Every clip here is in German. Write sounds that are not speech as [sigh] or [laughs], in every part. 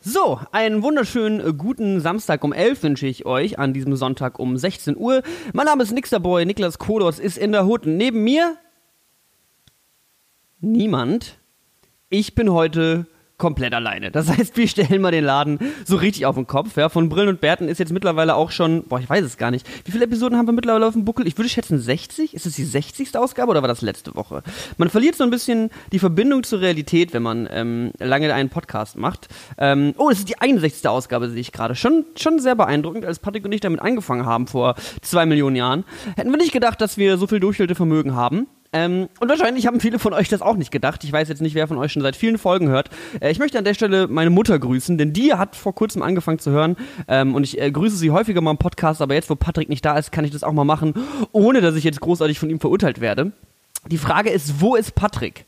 So, einen wunderschönen äh, guten Samstag um 11 wünsche ich euch an diesem Sonntag um 16 Uhr. Mein Name ist Nixterboy, Niklas Kodos ist in der Hut. Neben mir niemand. Ich bin heute komplett alleine. Das heißt, wir stellen mal den Laden so richtig auf den Kopf. Ja. Von Brillen und Bärten ist jetzt mittlerweile auch schon, boah, ich weiß es gar nicht. Wie viele Episoden haben wir mittlerweile auf dem Buckel? Ich würde schätzen 60. Ist es die 60. Ausgabe oder war das letzte Woche? Man verliert so ein bisschen die Verbindung zur Realität, wenn man ähm, lange einen Podcast macht. Ähm, oh, es ist die 61. Ausgabe, sehe ich gerade. Schon, schon sehr beeindruckend, als Patrick und ich damit angefangen haben vor zwei Millionen Jahren. Hätten wir nicht gedacht, dass wir so viel Durchhaltevermögen haben. Ähm, und wahrscheinlich haben viele von euch das auch nicht gedacht. Ich weiß jetzt nicht, wer von euch schon seit vielen Folgen hört. Äh, ich möchte an der Stelle meine Mutter grüßen, denn die hat vor kurzem angefangen zu hören. Ähm, und ich äh, grüße sie häufiger mal im Podcast, aber jetzt, wo Patrick nicht da ist, kann ich das auch mal machen, ohne dass ich jetzt großartig von ihm verurteilt werde. Die Frage ist, wo ist Patrick?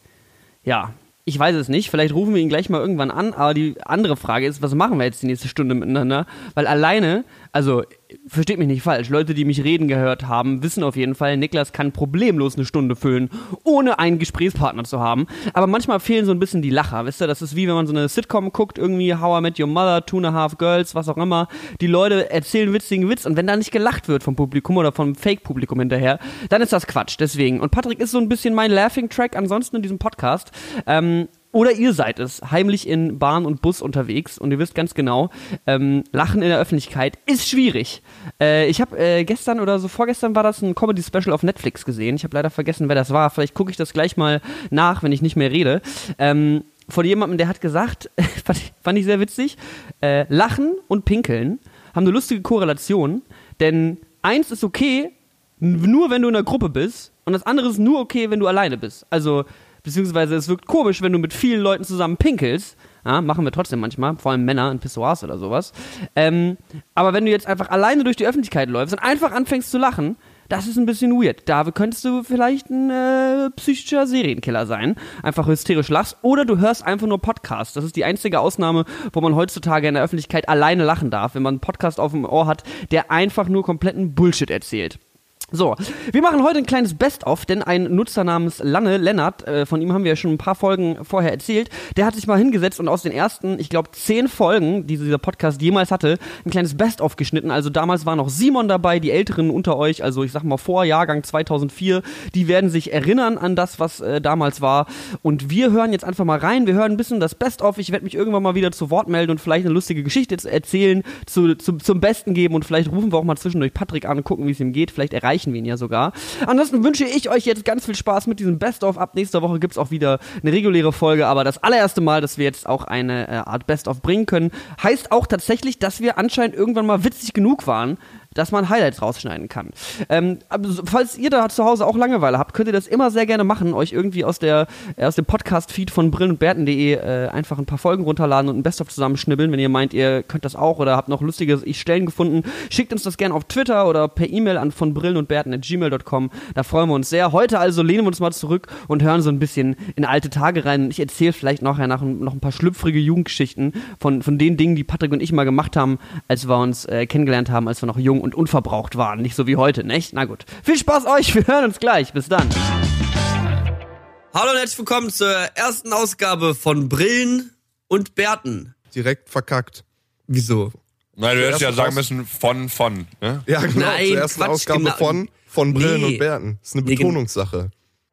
Ja, ich weiß es nicht. Vielleicht rufen wir ihn gleich mal irgendwann an. Aber die andere Frage ist, was machen wir jetzt die nächste Stunde miteinander? Weil alleine, also versteht mich nicht falsch, Leute, die mich reden gehört haben, wissen auf jeden Fall, Niklas kann problemlos eine Stunde füllen, ohne einen Gesprächspartner zu haben. Aber manchmal fehlen so ein bisschen die Lacher, wisst ihr? Das ist wie wenn man so eine Sitcom guckt, irgendwie How I Met Your Mother, Two and a Half Girls, was auch immer. Die Leute erzählen witzigen Witz und wenn da nicht gelacht wird vom Publikum oder vom Fake-Publikum hinterher, dann ist das Quatsch. Deswegen. Und Patrick ist so ein bisschen mein Laughing-Track ansonsten in diesem Podcast. Ähm, oder ihr seid es, heimlich in Bahn und Bus unterwegs und ihr wisst ganz genau, ähm, Lachen in der Öffentlichkeit ist schwierig. Äh, ich habe äh, gestern oder so vorgestern war das ein Comedy-Special auf Netflix gesehen. Ich habe leider vergessen, wer das war. Vielleicht gucke ich das gleich mal nach, wenn ich nicht mehr rede. Ähm, von jemandem, der hat gesagt, [laughs] fand, ich, sehr witzig, äh, Lachen und Pinkeln haben eine lustige Korrelation, denn eins ist okay, nur wenn du in einer Gruppe bist und das andere ist nur okay, wenn du alleine bist. Also beziehungsweise es wirkt komisch, wenn du mit vielen Leuten zusammen pinkelst. Ja, machen wir trotzdem manchmal, vor allem Männer in Pissoirs oder sowas. Ähm, aber wenn du jetzt einfach alleine durch die Öffentlichkeit läufst und einfach anfängst zu lachen, das ist ein bisschen weird. Da könntest du vielleicht ein äh, psychischer Serienkiller sein. Einfach hysterisch lachst. Oder du hörst einfach nur Podcasts. Das ist die einzige Ausnahme, wo man heutzutage in der Öffentlichkeit alleine lachen darf, wenn man einen Podcast auf dem Ohr hat, der einfach nur kompletten Bullshit erzählt. So, wir machen heute ein kleines Best-of, denn ein Nutzer namens Lanne Lennart, äh, von ihm haben wir ja schon ein paar Folgen vorher erzählt, der hat sich mal hingesetzt und aus den ersten, ich glaube, zehn Folgen, die dieser Podcast jemals hatte, ein kleines Best-of geschnitten. Also damals war noch Simon dabei, die Älteren unter euch, also ich sag mal vor Jahrgang 2004, die werden sich erinnern an das, was äh, damals war. Und wir hören jetzt einfach mal rein, wir hören ein bisschen das Best-of. Ich werde mich irgendwann mal wieder zu Wort melden und vielleicht eine lustige Geschichte erzählen, zu, zu, zum Besten geben und vielleicht rufen wir auch mal zwischendurch Patrick an und gucken, wie es ihm geht. Vielleicht erreichen erreichen wir ihn ja sogar. Ansonsten wünsche ich euch jetzt ganz viel Spaß mit diesem Best-of. Ab nächster Woche gibt es auch wieder eine reguläre Folge, aber das allererste Mal, dass wir jetzt auch eine äh, Art Best-of bringen können, heißt auch tatsächlich, dass wir anscheinend irgendwann mal witzig genug waren, dass man Highlights rausschneiden kann. Ähm, falls ihr da zu Hause auch Langeweile habt, könnt ihr das immer sehr gerne machen, euch irgendwie aus, der, äh, aus dem Podcast-Feed von brillenundberten.de äh, einfach ein paar Folgen runterladen und ein Best-of zusammenschnibbeln, wenn ihr meint, ihr könnt das auch oder habt noch lustige Stellen gefunden. Schickt uns das gerne auf Twitter oder per E-Mail an von brillenundberten.gmail.com. Da freuen wir uns sehr. Heute also lehnen wir uns mal zurück und hören so ein bisschen in alte Tage rein. Ich erzähle vielleicht nachher nach, noch ein paar schlüpfrige Jugendgeschichten von, von den Dingen, die Patrick und ich mal gemacht haben, als wir uns äh, kennengelernt haben, als wir noch jung und unverbraucht waren. Nicht so wie heute, nicht? Na gut. Viel Spaß euch, wir hören uns gleich. Bis dann. Hallo und herzlich willkommen zur ersten Ausgabe von Brillen und Bärten. Direkt verkackt. Wieso? Nein, du hättest ja sagen müssen von, von. Ne? Ja, genau. Nein, zur ersten Quatsch, Ausgabe genau. von, von Brillen Nee. und Bärten. Das ist eine Betonungssache.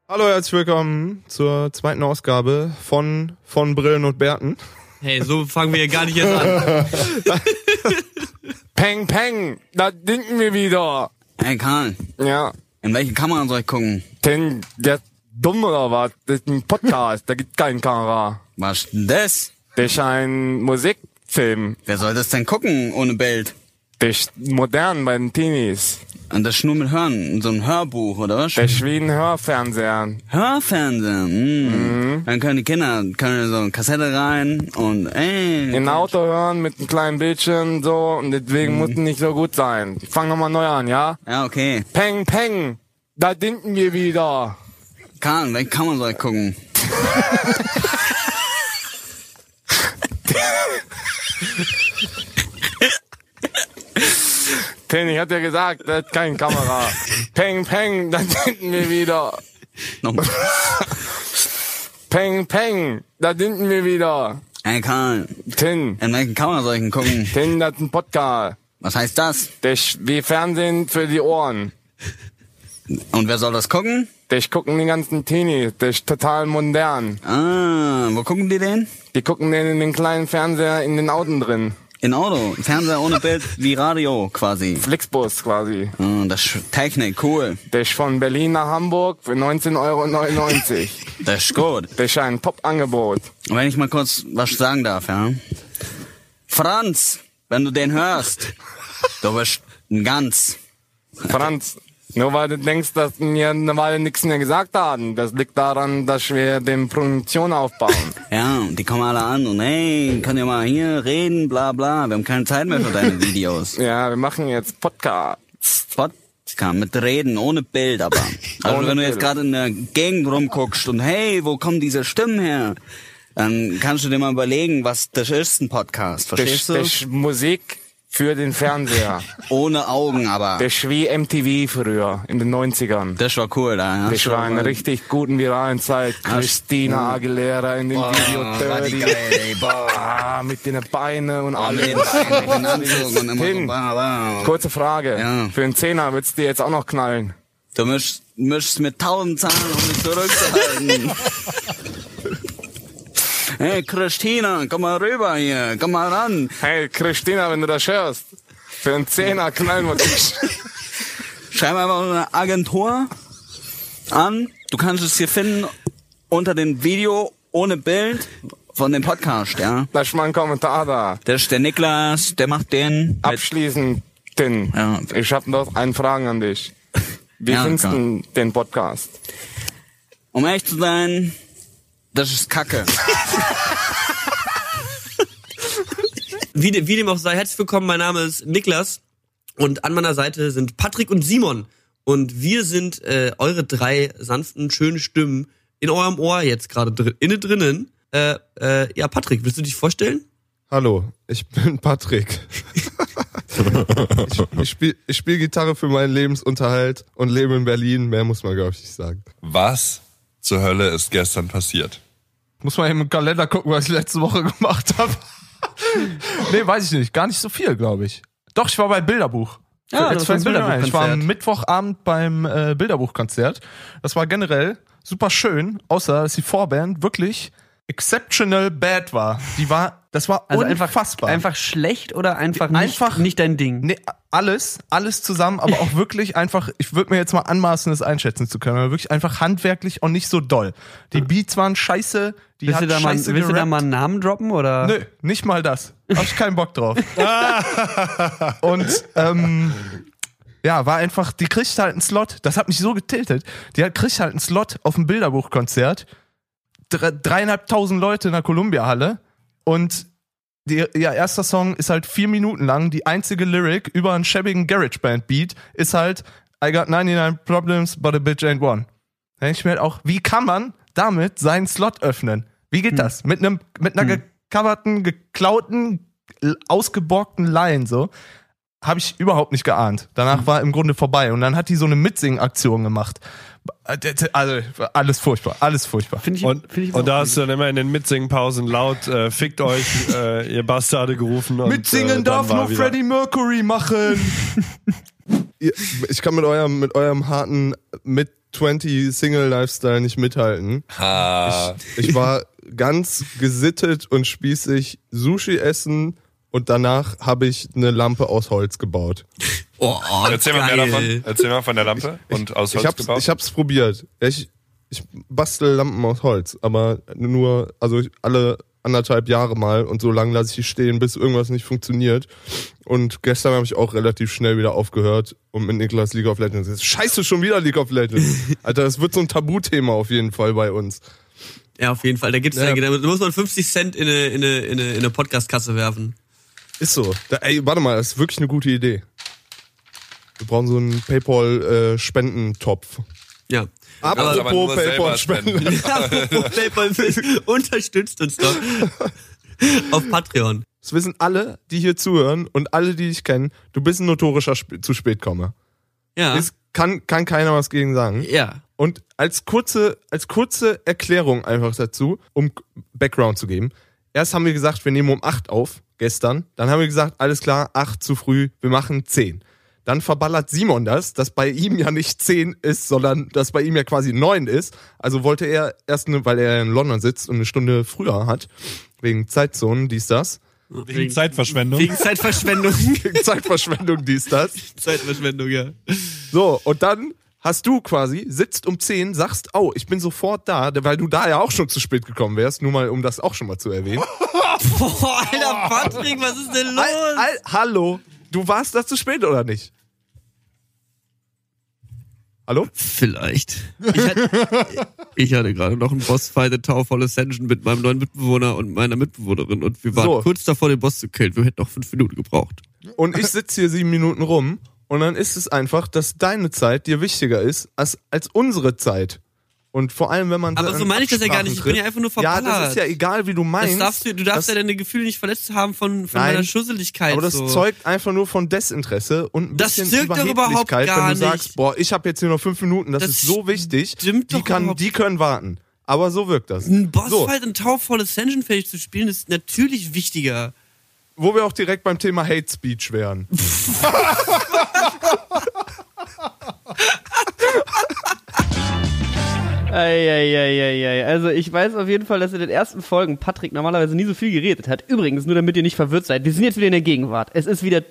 Hallo, herzlich willkommen zur zweiten Ausgabe von, von Brillen und Bärten. Hey, so fangen wir ja gar nicht jetzt an. [laughs] Peng, peng, da denken wir wieder. Hey Karl, Ja, in welche Kamera soll ich gucken? denn der ist dumm oder was? Das ist ein Podcast, da gibt keine Kamera. Was ist denn das? Das ist ein Musikfilm. Wer soll das denn gucken ohne Bild? Das ist modern bei den Teenies. Und das nur mit Hören, so ein Hörbuch oder was? Das ist wie ein Hörfernseher. Hörfernsehen. Mm. Dann können die Kinder können so eine Kassette rein und ey. In Auto hören mit einem kleinen Bildschirm so und deswegen muss es nicht so gut sein. Ich fang nochmal neu an, ja? Ja, okay. Peng, peng, da denken wir wieder. Karl, welche Kamera soll ich gucken? [laughs] Ten, ich hab dir gesagt, das ist keine Kamera. [laughs] peng, peng, da denken wir wieder. Nochmal. Peng, peng, da denken wir wieder. Hey Karl, Tin, in welchen Kamera soll ich denn gucken? Tin, das ist ein Podcast. Was heißt das? Das wie Fernsehen für die Ohren. Und wer soll das gucken? Das gucken die ganzen Teenies. Das ist total modern. Ah, wo gucken die den? Die gucken den in den kleinen Fernseher in den Autos drin. In Auto, Fernseher ohne [laughs] Bild, wie Radio quasi. Flixbus quasi. Ah, das ist Technik, cool. Das ist von Berlin nach Hamburg für 19,99 Euro. [laughs] Das ist gut. Das ist ein Top-Angebot. Wenn ich mal kurz was sagen darf, ja. Franz, wenn du den hörst, du bist ein Ganz. Franz, nur weil du denkst, dass wir eine Weile nichts mehr gesagt haben, das liegt daran, dass wir den Produktion aufbauen. [laughs] Ja, und die kommen alle an und hey, könnt ihr mal hier reden, bla bla. Wir haben keine Zeit mehr für deine Videos. [laughs] ja, wir machen jetzt Podcast. Podcast mit Reden, ohne Bild aber. Also wenn du jetzt gerade in der Gegend rumguckst und hey, wo kommen diese Stimmen her? Dann kannst du dir mal überlegen, was das ist, ein Podcast. Das, Verstehst das du? ist Musik für den Fernseher. [laughs] Ohne Augen aber. Das ist wie MTV früher, in den 90ern. Das war cool da, ja. Das war eine richtig guten viralen Zeit. Christina Aguilera in dem Video Dirty. geil, ey. Boah. Ah, mit den Beinen und alles. Kurze Frage. Ja. Für einen Zehner würdest du dir jetzt auch noch knallen. Du mischst, mischst mit tausend Zahlen, um mich zurückzuhalten. [laughs] hey, Christina, komm mal rüber hier, komm mal ran. Hey, Christina, wenn du das hörst. Für einen Zehner knallen wir dich. Schreib einfach eine Agentur an. Du kannst es hier finden unter dem Video ohne Bild von dem Podcast, ja. Lass mal einen Kommentar da. Das ist der Niklas, der macht den. Abschließend, Tin. Ja. Ich habe noch eine Frage an dich. Wie Ja, findest du den Podcast? um ehrlich zu sein, das ist Kacke. [laughs] Wie, de- wie dem auch sei, herzlich willkommen, mein Name ist Niklas und an meiner Seite sind Patrick und Simon und wir sind äh, eure drei sanften, schönen Stimmen in eurem Ohr jetzt gerade dr inne drinnen. Äh, äh, ja, Patrick, willst du dich vorstellen? Hallo, ich bin Patrick. [laughs] ich ich spiele ich spiel Gitarre für meinen Lebensunterhalt und lebe in Berlin. Mehr muss man, glaube ich, nicht sagen. Was zur Hölle ist gestern passiert? Muss man eben im Kalender gucken, was ich letzte Woche [laughs] gemacht habe. nee, weiß ich nicht. Gar nicht so viel, glaube ich. Doch, ich war bei Bilderbuch. Ja, Jetzt das ein. Ich war am. Mittwochabend beim äh, Bilderbuchkonzert. Das war generell super schön, außer dass die Vorband wirklich exceptional bad war. Die war, das war unfassbar. einfach schlecht oder einfach nicht, Einfach- nicht dein Ding? Nee, alles, alles zusammen, aber auch [laughs] wirklich einfach, ich würde mir jetzt mal anmaßen, das einschätzen zu können, aber wirklich einfach handwerklich und nicht so doll. Die Beats waren scheiße, die Willst, hat du da, mal, scheiße willst du da mal einen Namen droppen oder? Nö, nicht mal das. Hab ich keinen Bock drauf. [laughs] und ähm, ja, war einfach, die kriegt halt einen Slot. Das hat mich so getiltet. Die hat, kriegt halt einen Slot auf dem Bilderbuchkonzert. Dre, dreieinhalbtausend Leute in der Columbia-Halle. Und die, ihr erster Song ist halt vier Minuten lang. Die einzige Lyric über einen schäbigen GarageBand-Beat ist halt I got 99 problems, but a bitch ain't one. Da ich mir halt auch, wie kann man damit seinen Slot öffnen? Wie geht das? Mit einem, mit einer gecoverten, geklauten, ausgeborgten Line so. Habe ich überhaupt nicht geahnt. Danach war im Grunde vorbei. Und dann hat die so eine Mitsingen-Aktion gemacht. Also, alles furchtbar, alles furchtbar. Finde ich, Und, find ich und da hast du dann immer in den Mitsingpausen laut äh, fickt euch, äh, ihr Bastarde gerufen. Und, Mitsingen äh, darf nur wieder- Freddie Mercury machen. [laughs] Ich kann mit eurem, mit eurem harten Mid-20-Single-Lifestyle nicht mithalten. Ah, Ich war ganz gesittet und spießig Sushi essen und danach habe ich eine Lampe aus Holz gebaut. Oh, oh, erzähl mal mehr geil. davon. Erzähl mal von der Lampe und aus Holz ich hab's, gebaut. ich hab's probiert. Ich, ich bastel Lampen aus Holz, aber nur, also alle anderthalb Jahre mal und so lange lasse ich die stehen, bis irgendwas nicht funktioniert. Und gestern habe ich auch relativ schnell wieder aufgehört und mit Niklas League of Legends. Scheiße, schon wieder League of Legends. [laughs] Alter, das wird so ein Tabuthema auf jeden Fall bei uns. Ja, auf jeden Fall. Da gibt's Ja. da muss man 50 Cent in eine, in eine, in eine Podcast-Kasse werfen. Ist so. Da, ey, warte mal, das ist wirklich eine gute Idee. Wir brauchen so einen Paypal-Spendentopf. Ja. aber Apropos nur selber Paypal-Spenden. PayPal [laughs] unterstützt uns doch. Auf Patreon. Das wissen alle, die hier zuhören und alle, die dich kennen. Du bist ein notorischer Sp zu spät komme. Ja. Es kann, kann keiner was gegen sagen. ja. Und als kurze, als kurze Erklärung einfach dazu, um Background zu geben. Erst haben wir gesagt, wir nehmen um 8 auf, gestern. Dann haben wir gesagt, alles klar, 8 zu früh, wir machen 10. Dann verballert Simon das, dass bei ihm ja nicht 10 ist, sondern dass bei ihm ja quasi 9 ist. Also wollte er erst, eine, weil er in London sitzt und eine Stunde früher hat, wegen Zeitzonen, dies, das. Wegen Zeitverschwendung. Wegen Zeitverschwendung. [laughs] Wegen Zeitverschwendung, dies, das. Zeitverschwendung, ja. So, und dann hast du quasi, sitzt um 10, sagst, oh, ich bin sofort da, weil du da ja auch schon zu spät gekommen wärst, nur mal, um das auch schon mal zu erwähnen. [laughs] Boah, Alter, Patrick, was ist denn los? Al, al, hallo, du warst da zu spät oder nicht? Hallo? Vielleicht. Ich hatte, [laughs] ich hatte gerade noch einen Bossfight in Tower of Ascension mit meinem neuen Mitbewohner und meiner Mitbewohnerin und wir waren So. kurz davor, den Boss zu killen. Wir hätten noch fünf Minuten gebraucht. Und ich sitze hier sieben Minuten rum und dann ist es einfach, dass deine Zeit dir wichtiger ist als, als unsere Zeit. Und vor allem, wenn man Aber so meine ich das ja gar nicht. Ich bin ja einfach nur Ja, verballert. das ist ja egal, wie du meinst. Das darfst du, du darfst das- ja deine Gefühle nicht verletzt haben von, von Nein, meiner Schusseligkeit. Aber das so. zeugt einfach nur von Desinteresse und ein Das bisschen Überheblichkeit, gar wenn du nicht. sagst, boah, ich habe jetzt hier noch fünf Minuten, das, Das ist so wichtig, stimmt die, doch kann, die können warten. Aber so wirkt das. Ein So, Bossfight in Tower of Ascension fähig zu spielen, ist natürlich wichtiger. wo wir auch direkt beim Thema Hate Speech wären. [laughs] Eieieiei. Also ich weiß auf jeden Fall, dass in den ersten Folgen Patrick normalerweise nie so viel geredet hat. Übrigens, nur damit ihr nicht verwirrt seid, wir sind jetzt wieder in der Gegenwart. Es ist wieder,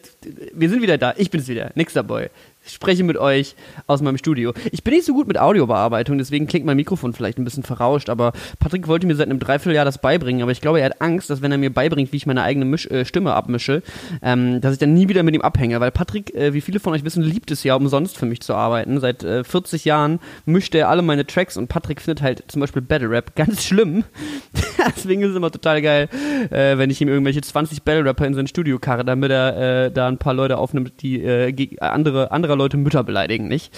wir sind wieder da. Ich bin's wieder, Nixer Boy. Ich spreche mit euch aus meinem Studio. Ich bin nicht so gut mit Audiobearbeitung, deswegen klingt mein Mikrofon vielleicht ein bisschen verrauscht, aber Patrick wollte mir seit einem Dreivierteljahr das beibringen, aber ich glaube, er hat Angst, dass wenn er mir beibringt, wie ich meine eigene Misch äh, Stimme abmische, ähm, dass ich dann nie wieder mit ihm abhänge, weil Patrick, äh, wie viele von euch wissen, liebt es ja umsonst für mich zu arbeiten. Seit äh, 40 Jahren mischt er alle meine Tracks und Patrick findet halt zum Beispiel Battle Rap ganz schlimm. [laughs] Deswegen ist es immer total geil, äh, wenn ich ihm irgendwelche 20 Battle Rapper in sein Studio karre, damit er äh, da ein paar Leute aufnimmt, die äh, andere, anderer Leute Mütter beleidigen, nicht?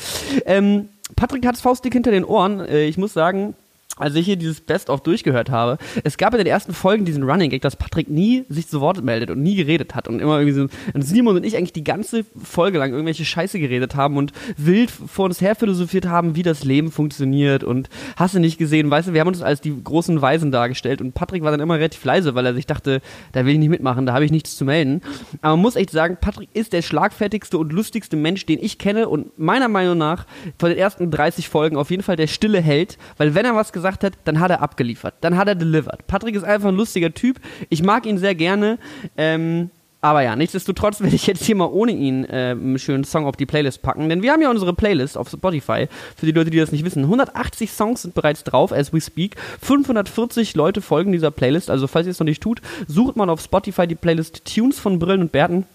Ähm, Patrick hat's faustdick hinter den Ohren. Äh, ich muss sagen, als ich hier dieses Best-of durchgehört habe, es gab in den ersten Folgen diesen Running Gag, dass Patrick nie sich zu Wort meldet und nie geredet hat und immer irgendwie so, und Simon und ich eigentlich die ganze Folge lang irgendwelche Scheiße geredet haben und wild vor uns her philosophiert haben, wie das Leben funktioniert und hast du nicht gesehen, weißt du, wir haben uns als die großen Weisen dargestellt und Patrick war dann immer relativ leise, weil er sich dachte, da will ich nicht mitmachen, da habe ich nichts zu melden. Aber man muss echt sagen, Patrick ist der schlagfertigste und lustigste Mensch, den ich kenne und meiner Meinung nach von den ersten 30 Folgen auf jeden Fall der stille Held, weil wenn er was gesagt hat, dann hat er abgeliefert, dann hat er delivered. Patrick ist einfach ein lustiger Typ, ich mag ihn sehr gerne, ähm, aber ja, nichtsdestotrotz werde ich jetzt hier mal ohne ihn äh, einen schönen Song auf die Playlist packen, denn wir haben ja unsere Playlist auf Spotify, für die Leute, die das nicht wissen. 180 Songs sind bereits drauf, as we speak. 540 Leute folgen dieser Playlist, also falls ihr es noch nicht tut, sucht mal auf Spotify die Playlist Tunes von Brillen und Bärten.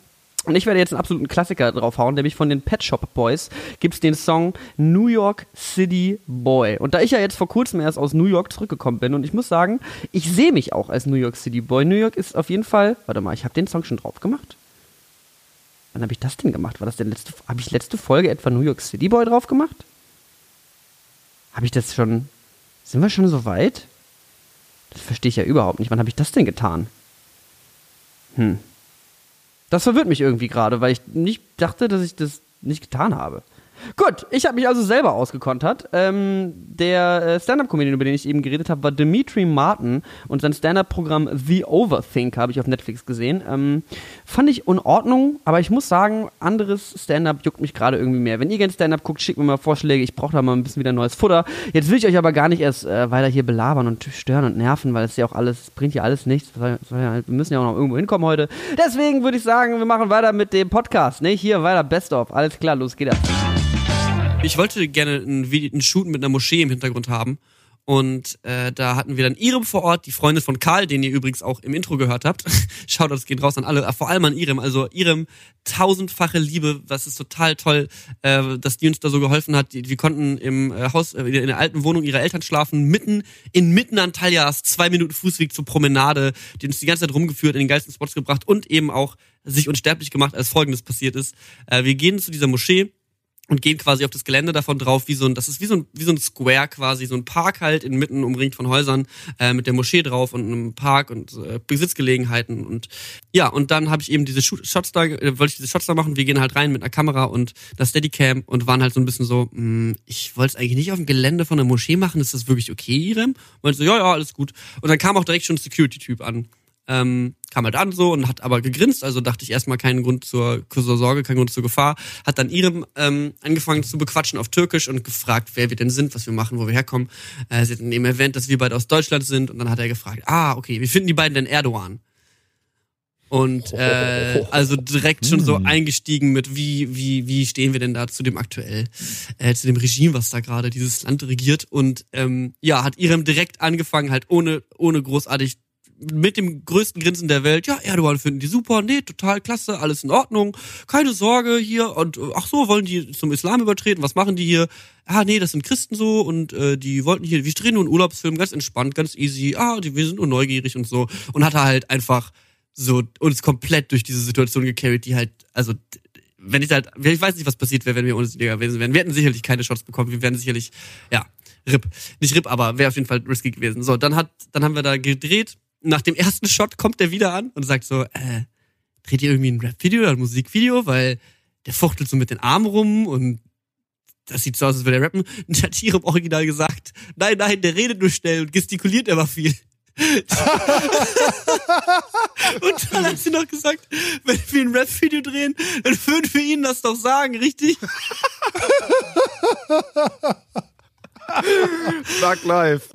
Und ich werde jetzt einen absoluten Klassiker draufhauen, nämlich von den Pet Shop Boys gibt's den Song New York City Boy. Und da ich ja jetzt vor kurzem erst aus New York zurückgekommen bin und ich muss sagen, ich sehe mich auch als New York City Boy. New York ist auf jeden Fall, warte mal, ich habe den Song schon drauf gemacht. Wann habe ich das denn gemacht? War das denn letzte, habe ich letzte Folge etwa New York City Boy drauf gemacht? Habe ich das schon, sind wir schon so weit? Das verstehe ich ja überhaupt nicht. Wann habe ich das denn getan? Hm. Das verwirrt mich irgendwie gerade, weil ich nicht dachte, dass ich das nicht getan habe. Gut, ich habe mich also selber ausgekontert. Ähm, der äh, Stand-Up-Comedian, über den ich eben geredet habe, war Dimitri Martin und sein Stand-Up-Programm The Overthink habe ich auf Netflix gesehen. Ähm, fand ich in Ordnung, aber ich muss sagen, anderes Stand-Up juckt mich gerade irgendwie mehr. Wenn ihr gerne Stand-Up guckt, schickt mir mal Vorschläge. Ich brauche da mal ein bisschen wieder neues Futter. Jetzt will ich euch aber gar nicht erst äh, weiter hier belabern und stören und nerven, weil es ja auch alles, es bringt ja alles nichts. Wir müssen ja auch noch irgendwo hinkommen heute. Deswegen würde ich sagen, wir machen weiter mit dem Podcast. Ne? Hier weiter Best of. Alles klar, los geht das. Ich wollte gerne einen, einen Shoot mit einer Moschee im Hintergrund haben. Und äh, da hatten wir dann Irem vor Ort, die Freundin von Karl, den ihr übrigens auch im Intro gehört habt. Schaut, das geht raus an alle, äh, vor allem an Irem. Also Irem, tausendfache Liebe, das ist total toll, äh, dass die uns da so geholfen hat. Die konnten im äh, Haus, äh, in der alten Wohnung ihrer Eltern schlafen, mitten inmitten Antalya's, zwei Minuten Fußweg zur Promenade, die uns die ganze Zeit rumgeführt, in den geilsten Spots gebracht und eben auch sich unsterblich gemacht, als folgendes passiert ist. Äh, wir gehen zu dieser Moschee, und gehen quasi auf das Gelände davon drauf, wie so ein, das ist wie so ein, wie so ein Square quasi, so ein Park halt inmitten umringt von Häusern äh, mit der Moschee drauf und einem Park und äh, Besitzgelegenheiten und ja, und dann habe ich eben diese Shots da, äh, wollte ich diese Shots da machen, wir gehen halt rein mit einer Kamera und einer Steadicam und waren halt so ein bisschen so, mh, ich wollte es eigentlich nicht auf dem Gelände von der Moschee machen, ist das wirklich okay, Irem? Und so, ja, ja, alles gut. Und dann kam auch direkt schon ein Security-Typ an ähm, kam halt an so und hat aber gegrinst, also dachte ich erstmal keinen Grund zur, zur Sorge, keinen Grund zur Gefahr. Hat dann ihrem ähm, angefangen zu bequatschen auf Türkisch und gefragt, wer wir denn sind, was wir machen, wo wir herkommen. Äh, sie hat dann eben erwähnt, dass wir beide aus Deutschland sind und dann hat er gefragt, ah, okay, wie finden die beiden denn Erdogan? Und äh, also direkt schon so eingestiegen mit, wie, wie, wie stehen wir denn da zu dem aktuell, äh, zu dem Regime, was da gerade dieses Land regiert. Und ähm, ja, hat Irem direkt angefangen, halt ohne, ohne großartig mit dem größten Grinsen der Welt, ja, Erdogan finden die super, nee, total klasse, alles in Ordnung, keine Sorge hier und äh, ach so, wollen die zum Islam übertreten, was machen die hier? Ah, nee, das sind Christen so und äh, die wollten hier, wir drehen nur einen Urlaubsfilm, ganz entspannt, ganz easy, ah, die, wir sind nur neugierig und so und hat er halt einfach so uns komplett durch diese Situation gecarried, die halt, also wenn ich halt, ich weiß nicht, was passiert wäre, wenn wir ohne sie gewesen wären. Wir hätten sicherlich keine Shots bekommen, wir wären sicherlich, ja, RIP. Nicht RIP, aber wäre auf jeden Fall risky gewesen. So, dann hat, dann haben wir da gedreht. Nach dem ersten Shot kommt der wieder an und sagt so, äh, dreht ihr irgendwie ein Rap-Video oder ein Musikvideo, weil der fuchtelt so mit den Armen rum und das sieht so aus, als würde er rappen. Und hat hier im Original gesagt, nein, nein, der redet nur schnell und gestikuliert immer viel. [laughs] und dann hat sie noch gesagt, wenn wir ein Rap-Video drehen, dann würden wir ihnen das doch sagen, richtig? Sag live.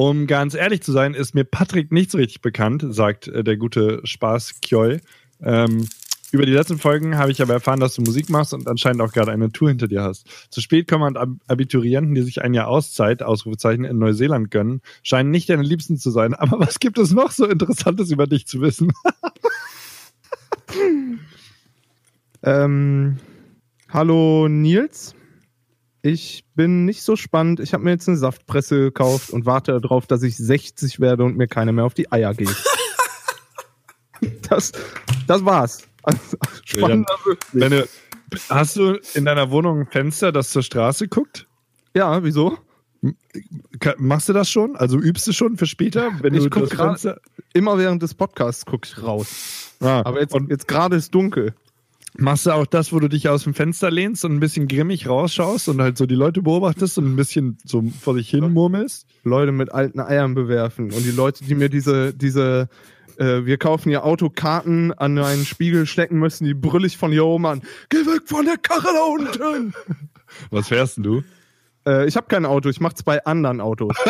Um ganz ehrlich zu sein, ist mir Patrick nicht so richtig bekannt, sagt äh, der gute Spaß Kjoi. Ähm, über die letzten Folgen habe ich aber erfahren, dass du Musik machst und anscheinend auch gerade eine Tour hinter dir hast. Zu spät kommen und Ab Abiturienten, die sich ein Jahr Auszeit, Ausrufezeichen, in Neuseeland gönnen, scheinen nicht deine Liebsten zu sein. Aber was gibt es noch so Interessantes über dich zu wissen? [laughs] Ähm, hallo Nils. Ich bin nicht so spannend. Ich habe mir jetzt eine Saftpresse gekauft und warte darauf, dass ich 60 werde und mir keiner mehr auf die Eier geht. [laughs] das, das war's. Also, spannender wirklich. Deine, hast du in deiner Wohnung ein Fenster, das zur Straße guckt? Ja, wieso? Machst du das schon? Also übst du schon für später? Wenn Ich du guck das grad- Fenster- Immer während des Podcasts gucke ich raus. Ah, Aber jetzt, jetzt gerade ist dunkel. Machst du auch das, wo du dich aus dem Fenster lehnst und ein bisschen grimmig rausschaust und halt so die Leute beobachtest und ein bisschen so vor sich hin murmelst? Leute mit alten Eiern bewerfen. Und die Leute, die mir diese, diese, äh, wir kaufen ihr Autokarten an einen Spiegel stecken müssen, die brüllig von hier oben an. Geh weg von der Karre da unten! [laughs] Was fährst denn du? äh, ich habe kein Auto, ich mach's bei anderen Autos. [laughs]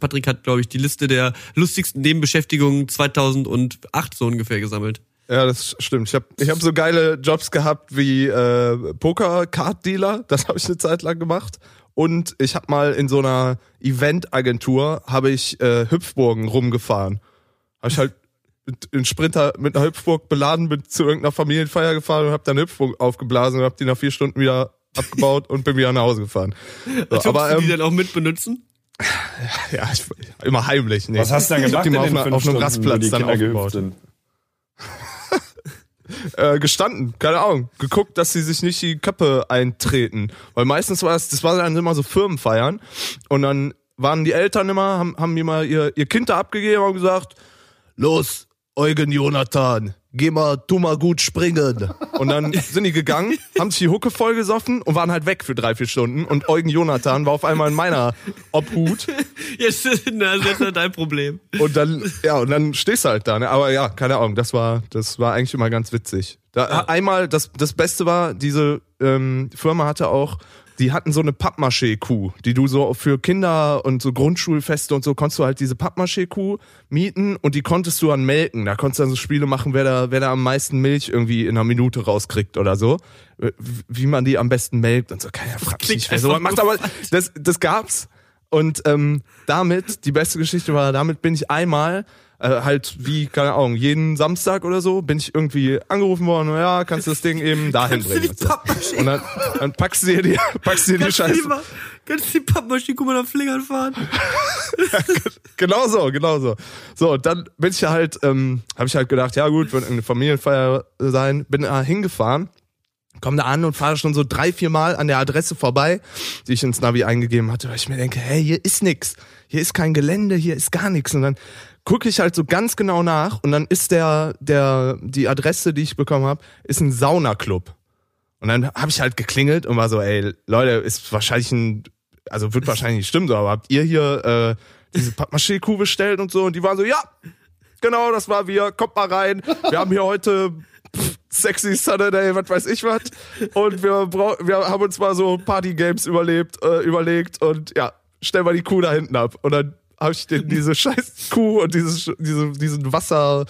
Patrick hat, glaube ich, die Liste der lustigsten Nebenbeschäftigungen 2008 so ungefähr gesammelt. Ja, das stimmt. Ich habe ich hab so geile Jobs gehabt wie äh, Poker-Card-Dealer. Das habe ich eine Zeit lang gemacht. Und ich habe mal in so einer Event-Agentur habe ich äh, Hüpfburgen rumgefahren. Habe ich halt einen Sprinter mit einer Hüpfburg beladen, bin zu irgendeiner Familienfeier gefahren und habe dann eine Hüpfburg aufgeblasen und habe die nach vier Stunden wieder abgebaut und bin wieder nach Hause gefahren. [laughs] So, aber Durften die ähm, dann auch mitbenutzen? [laughs] ja, ich, immer heimlich. Nee. Was hast du dann Ich hab gemacht die mal auf, einem Rastplatz dann aufgebaut. [laughs] äh, gestanden, keine Ahnung, geguckt, dass sie sich nicht die Köpfe eintreten. Weil meistens war es, das war dann immer so Firmenfeiern und dann waren die Eltern immer, haben, haben mir mal ihr, ihr Kind da abgegeben und gesagt, los, Eugen Jonathan, geh mal, tu mal gut springen. Und dann [laughs] sind die gegangen, haben sich die Hucke voll gesoffen und waren halt weg für drei, vier Stunden und Eugen Jonathan war auf einmal in meiner Obhut [laughs] Jetzt, na, das ist ja dein Problem. und dann, ja, und dann stehst du halt da, ne? Aber ja, keine Ahnung, das war, das war eigentlich immer ganz witzig. Da, Einmal, das, das Beste war, diese ähm, Firma hatte auch, die hatten so eine Pappmaché-Kuh, die du so für Kinder und so Grundschulfeste und so konntest du halt diese Pappmaché-Kuh mieten und die konntest du dann melken. Da konntest du dann so Spiele machen, wer da, wer da am meisten Milch irgendwie in einer Minute rauskriegt oder so. Äh, Wie man die am besten melkt und so. Keiner fragt mich klingt nicht, wer macht, aber das, das gab's. Und ähm, damit, die beste Geschichte war, damit bin ich einmal äh, halt wie, keine Ahnung, jeden Samstag oder so bin ich irgendwie angerufen worden, ja, kannst du das Ding eben [laughs] dahin Kannst du bringen. die und dann, dann packst du dir die, [laughs] packst du dir die Kannst du Scheiße. die mal- Kannst du die Pappmaschine, guck mal, nach Flingern fahren? [laughs] Genau so, genau so. So, und dann bin ich halt, ähm, habe ich halt gedacht, ja gut, wird eine Familienfeier sein, bin da hingefahren, komm da an und fahre schon so drei, vier Mal an der Adresse vorbei, die ich ins Navi eingegeben hatte, weil ich mir denke, hey, hier ist nix, hier ist kein Gelände, hier ist gar nichts. Und dann gucke ich halt so ganz genau nach und dann ist der, der, die Adresse, die ich bekommen habe, ist ein Saunaclub. Und dann habe ich halt geklingelt und war so, ey, Leute, ist wahrscheinlich ein, also wird wahrscheinlich nicht stimmen, so, aber habt ihr hier äh, diese [laughs] Pappmaché-Kuh bestellt und so? Und die waren so, ja, genau, das war wir, kommt mal rein. Wir haben hier heute pff, Sexy Saturday, was weiß ich was. Und wir, wir haben uns mal so Party-Games überlebt, äh, überlegt und ja, stell mal die Kuh da hinten ab. Und dann habe ich den, diese scheiß Kuh und dieses, diese, diesen Wasser,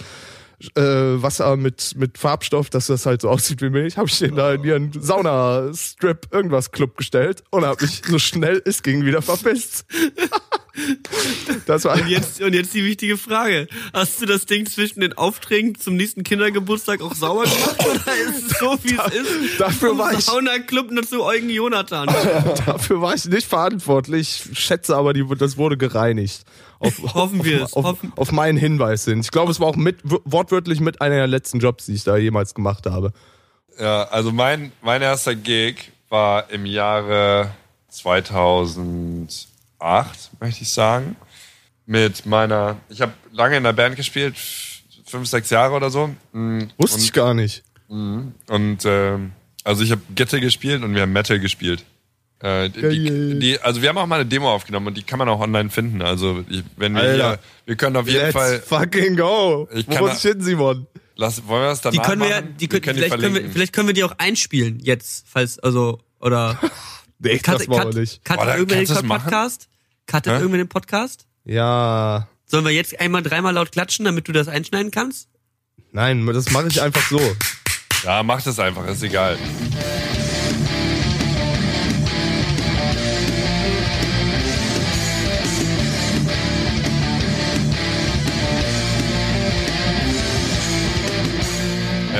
äh, Wasser mit, mit Farbstoff, dass das halt so aussieht wie Milch, habe ich den da in ihren Sauna-Strip irgendwas Club gestellt und habe mich so schnell es ging wieder verpisst. [laughs] das war Und jetzt, und jetzt die wichtige Frage. Hast du das Ding zwischen den Aufträgen zum nächsten Kindergeburtstag auch sauber gemacht oder [laughs] ist es so, wie es ist? dafür war ich- Sauna-Club nur zu Eugen Jonathan. [laughs] Dafür war ich nicht verantwortlich. Ich schätze aber, die, das wurde gereinigt. [laughs] Auf, Hoffen wir es. Auf, Hoffen- auf meinen Hinweis hin. Ich glaube, es war auch mit, wortwörtlich mit einer der letzten Jobs, die ich da jemals gemacht habe. Ja, also mein, mein erster Gig war im Jahre 2008, möchte ich sagen. Mit meiner, ich habe lange in der Band gespielt, fünf, sechs Jahre oder so. Mm, Wusste ich gar nicht. Und ähm, also ich habe Gitte gespielt und wir haben Metal gespielt. Äh, die, die, also wir haben auch mal eine Demo aufgenommen und die kann man auch online finden. Also ich, wenn wir Alter. hier, wir können auf jeden Let's Fall, fucking go. Ich Wo kann muss hin, Simon? lass, wollen wir das danach Die können wir machen? die können, können vielleicht, können wir, vielleicht können wir die auch einspielen jetzt, falls, also, oder. [laughs] Nee, das machen wir nicht. Cut irgendwer kannst den? Podcast? Cuttet Hä? irgendwer den Podcast? Ja. Sollen wir jetzt einmal dreimal laut klatschen, damit du das einschneiden kannst? Nein, das mache ich einfach so. Ja, mach das einfach, ist egal.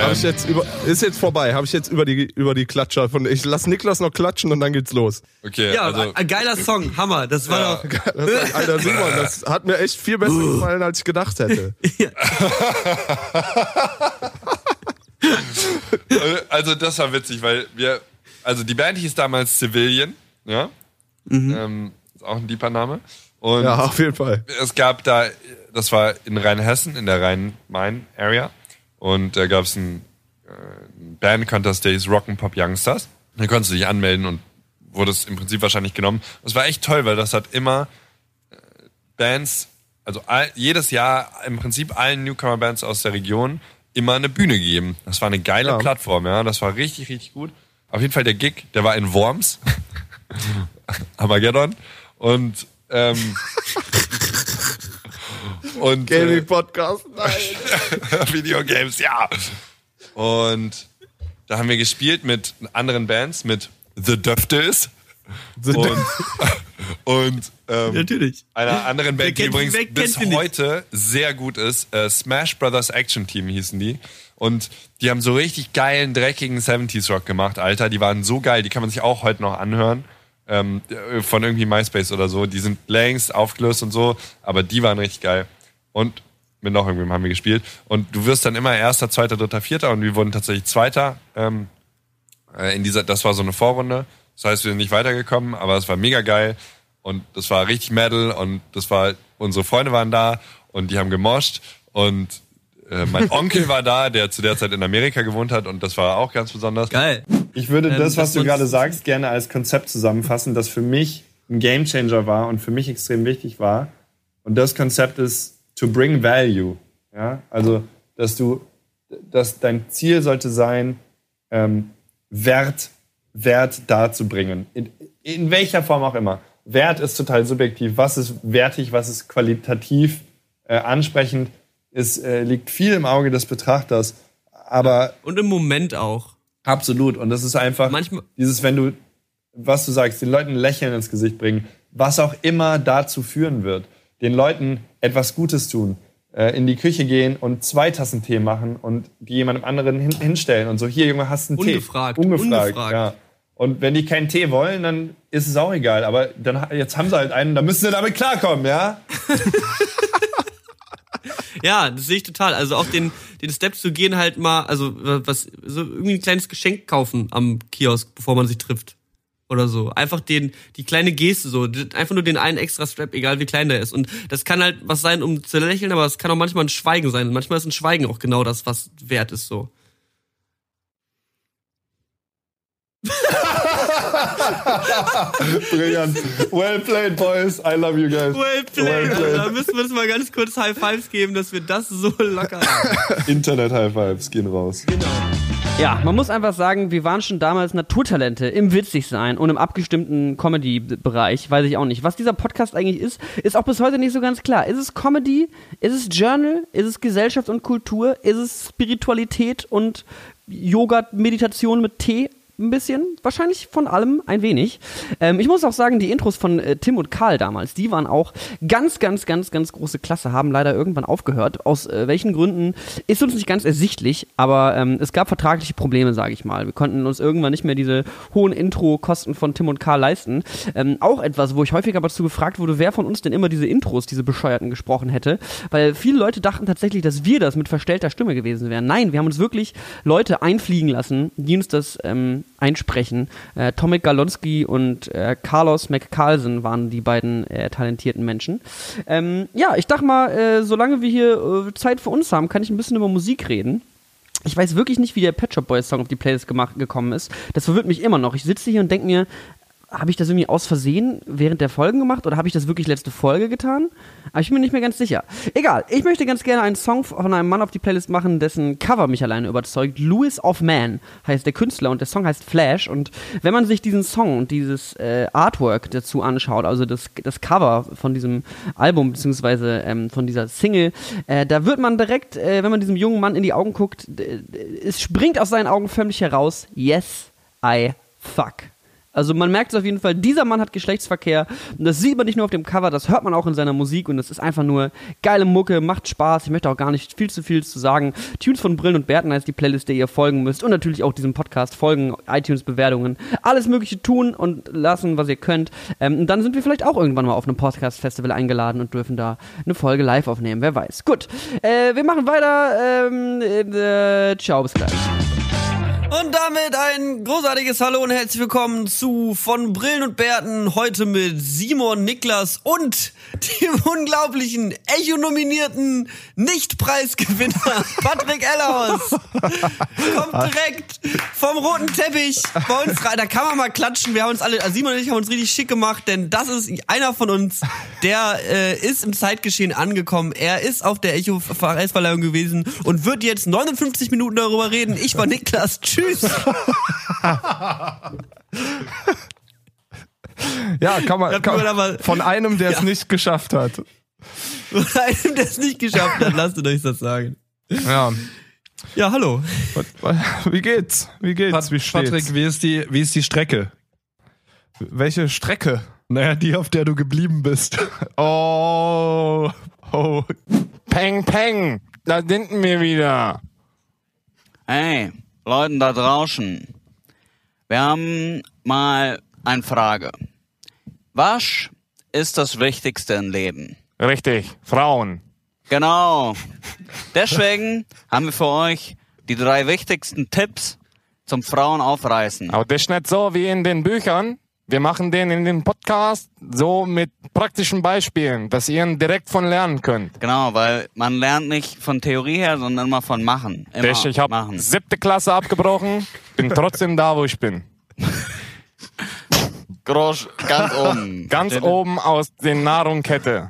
Hab ich jetzt über, ist jetzt vorbei. Habe ich jetzt über die, über die Klatscher von, ich lass Niklas noch klatschen und dann geht's los. Okay, Ja, also ein geiler Song, Hammer. Das war doch. [laughs] Das, Alter Simon, [laughs] das hat mir echt viel besser gefallen, als ich gedacht hätte. [laughs] Also das war witzig, weil wir, also die Band hieß damals Civilian, ja, ähm, ist auch ein deeper Name. Und Ja, auf jeden Fall. es gab da, das war in Rheinhessen, in der Rhein-Main-Area. Und da gab es einen, äh, einen Band-Contest, der hieß Rock'n'Pop Youngsters. Da konntest du dich anmelden und wurdest im Prinzip wahrscheinlich genommen. Das war echt toll, weil das hat immer äh, Bands, also all, jedes Jahr im Prinzip allen Newcomer-Bands aus der Region immer eine Bühne gegeben. Das war eine geile Ja. Plattform, ja. Das war richtig, richtig gut. Auf jeden Fall der Gig, der war in Worms. [laughs] Armageddon. Und, ähm, [laughs] und äh, Gaming Podcast. Nein. [laughs] Videogames, ja. Und da haben wir gespielt mit anderen Bands, mit The Döftes und, [laughs] und ähm, Natürlich. einer anderen Band, die übrigens bis nicht? heute sehr gut ist. Äh, Smash Brothers Action Team hießen die. Und die haben so richtig geilen, dreckigen 70s Rock gemacht, Alter. Die waren so geil, die kann man sich auch heute noch anhören. Ähm, von irgendwie MySpace oder so. Die sind längst aufgelöst und so, aber die waren richtig geil. Und mit noch irgendwem haben wir gespielt. Und du wirst dann immer Erster, Zweiter, Dritter, Vierter und wir wurden tatsächlich Zweiter. Ähm, äh, in dieser, das war so eine Vorrunde. Das heißt, wir sind nicht weitergekommen, aber es war mega geil. Und das war richtig Metal und das war, unsere Freunde waren da und die haben gemoscht und äh, mein [laughs] Onkel war da, der zu der Zeit in Amerika gewohnt hat und das war auch ganz besonders. Geil. Ich würde Ähm, das, was du gerade sagst, gerne als Konzept zusammenfassen, das für mich ein Gamechanger war und für mich extrem wichtig war. Und das Konzept ist to bring value. Ja? Also, dass du, dass dein Ziel sollte sein, ähm, Wert, Wert darzubringen. In, in welcher Form auch immer. Wert ist total subjektiv. Was ist wertig, was ist qualitativ äh, ansprechend, ist, äh, liegt viel im Auge des Betrachters. Aber Und im Moment auch. Absolut. Und das ist einfach Manchmal- dieses, wenn du, was du sagst, den Leuten ein Lächeln ins Gesicht bringen, was auch immer dazu führen wird, den Leuten etwas Gutes tun, äh, äh, in die Küche gehen und zwei Tassen Tee machen und die jemandem anderen hin, hinstellen und so, hier Junge, hast einen Ungefragt, Tee. Ungefragt. ungefragt. Ja. Und wenn die keinen Tee wollen, dann ist es auch egal. Aber dann, jetzt haben sie halt einen, da müssen sie damit klarkommen, ja? [laughs] Ja, das sehe ich total. Also auch den, den Step zu gehen, halt mal, also was, so irgendwie ein kleines Geschenk kaufen am Kiosk, bevor man sich trifft. Oder so. Einfach den, die kleine Geste so. Einfach nur den einen extra Strap, egal wie klein der ist. Und das kann halt was sein, um zu lächeln, aber es kann auch manchmal ein Schweigen sein. Und manchmal ist ein Schweigen auch genau das, was wert ist so. [laughs] Brillant. Well played, boys. I love you guys. Well played. Also, da müssen wir uns mal ganz kurz High Fives geben, dass wir das so locker haben. [laughs] Internet-High-Fives gehen raus. Ja, man muss einfach sagen, wir waren schon damals Naturtalente im Witzigsein und im abgestimmten Comedy-Bereich, weiß ich auch nicht. Was dieser Podcast eigentlich ist, ist auch bis heute nicht so ganz klar. Ist es Comedy? Ist es Journal? Ist es Gesellschaft und Kultur? Ist es Spiritualität und Yoga, Meditation mit Tee? Ein bisschen, wahrscheinlich von allem ein wenig. Ähm, ich muss auch sagen, die Intros von äh, Tim und Karl damals, die waren auch ganz, ganz, ganz, ganz große Klasse, haben leider irgendwann aufgehört. Aus äh, welchen Gründen ist uns nicht ganz ersichtlich, aber ähm, es gab vertragliche Probleme, sage ich mal. Wir konnten uns irgendwann nicht mehr diese hohen Intro-Kosten von Tim und Karl leisten. Ähm, auch etwas, wo ich häufig aber dazu gefragt wurde, wer von uns denn immer diese Intros, diese bescheuerten gesprochen hätte, weil viele Leute dachten tatsächlich, dass wir das mit verstellter Stimme gewesen wären. Nein, wir haben uns wirklich Leute einfliegen lassen, die uns das ähm, einsprechen. Äh, Tomek Galonski und äh, Carlos McCarlson waren die beiden äh, talentierten Menschen. Ähm, ja, ich dachte mal, äh, solange wir hier äh, Zeit für uns haben, kann ich ein bisschen über Musik reden. Ich weiß wirklich nicht, wie der Pet Shop Boys Song auf die Playlist gemacht, gekommen ist. Das verwirrt mich immer noch. Ich sitze hier und denke mir, habe ich das irgendwie aus Versehen während der Folgen gemacht oder habe ich das wirklich letzte Folge getan? Aber ich bin mir nicht mehr ganz sicher. Egal, ich möchte ganz gerne einen Song von einem Mann auf die Playlist machen, dessen Cover mich alleine überzeugt. Louis of Man heißt der Künstler und der Song heißt Flash. Und wenn man sich diesen Song und dieses äh, Artwork dazu anschaut, also das, das Cover von diesem Album beziehungsweise ähm, von dieser Single, äh, da wird man direkt, äh, wenn man diesem jungen Mann in die Augen guckt, es springt aus seinen Augen förmlich heraus, yes, I fuck. Also man merkt es auf jeden Fall, dieser Mann hat Geschlechtsverkehr und das sieht man nicht nur auf dem Cover, das hört man auch in seiner Musik und das ist einfach nur geile Mucke, macht Spaß. Ich möchte auch gar nicht viel zu viel zu sagen. Tunes von Brillen und Bärten heißt die Playlist, der ihr folgen müsst und natürlich auch diesem Podcast folgen, iTunes-Bewertungen, alles mögliche tun und lassen, was ihr könnt. Ähm, und dann sind wir vielleicht auch irgendwann mal auf einem Podcast-Festival eingeladen und dürfen da eine Folge live aufnehmen, wer weiß. Gut, äh, wir machen weiter. Ähm, äh, ciao, bis gleich. Und damit ein großartiges Hallo und herzlich willkommen zu von Brillen und Bärten. Heute mit Simon, Niklas und dem unglaublichen Echo-nominierten Nicht-Preisgewinner [laughs] Patrick Ellerhaus. Kommt direkt vom roten Teppich bei uns rein. Da kann man mal klatschen. Wir haben uns alle, also Simon und ich haben uns richtig schick gemacht, denn das ist einer von uns, der äh, ist im Zeitgeschehen angekommen. Er ist auf der Echo-Preisverleihung gewesen und wird jetzt 59 Minuten darüber reden. Ich war Niklas. Tschüss. [laughs] Ja, kann man, kann, aber- von einem, der es Ja. nicht geschafft hat. einem, der es nicht geschafft hat, lasst euch das sagen. Ja. Ja, hallo. Wie geht's? Wie geht's? Pat Wie steht's? Patrick, wie ist, die, wie ist die Strecke? Welche Strecke? Naja, die, auf der du geblieben bist. [laughs] Oh, oh. Peng, peng, da sind wir wieder. Hey, Leuten da draußen. Wir haben mal eine Frage. Was ist das Wichtigste im Leben? Richtig, Frauen. Genau. Deswegen haben wir für euch die drei wichtigsten Tipps zum Frauen aufreißen. Aber das ist nicht so wie in den Büchern. Wir machen den in den Podcast so mit praktischen Beispielen, dass ihr direkt von lernen könnt. Genau, weil man lernt nicht von Theorie her, sondern immer von Machen. Immer Das, ich habe siebte Klasse abgebrochen, bin trotzdem da, wo ich bin. Groß, ganz oben. [laughs] Ganz oben aus der Nahrungskette.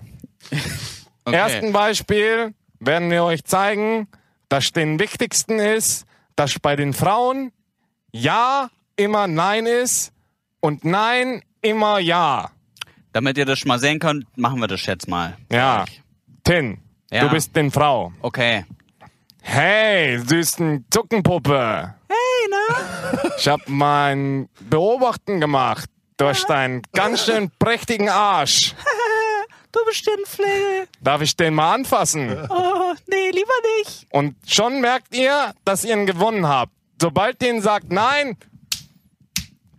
Okay. Ersten Beispiel werden wir euch zeigen, dass den wichtigsten ist, dass bei den Frauen Ja immer Nein ist und Nein immer Ja. Damit ihr das mal sehen könnt, machen wir das jetzt mal. Ja. Tin, Ja. du bist den Frau. Okay. Hey, süßen Zuckenpuppe. Hey, na? Ich hab mein Beobachten gemacht durch deinen ganz schön prächtigen Arsch. [laughs] Du bist den Flegel. Darf ich den mal anfassen? Oh, nee, lieber nicht. Und schon merkt ihr, dass ihr ihn gewonnen habt. Sobald den sagt nein,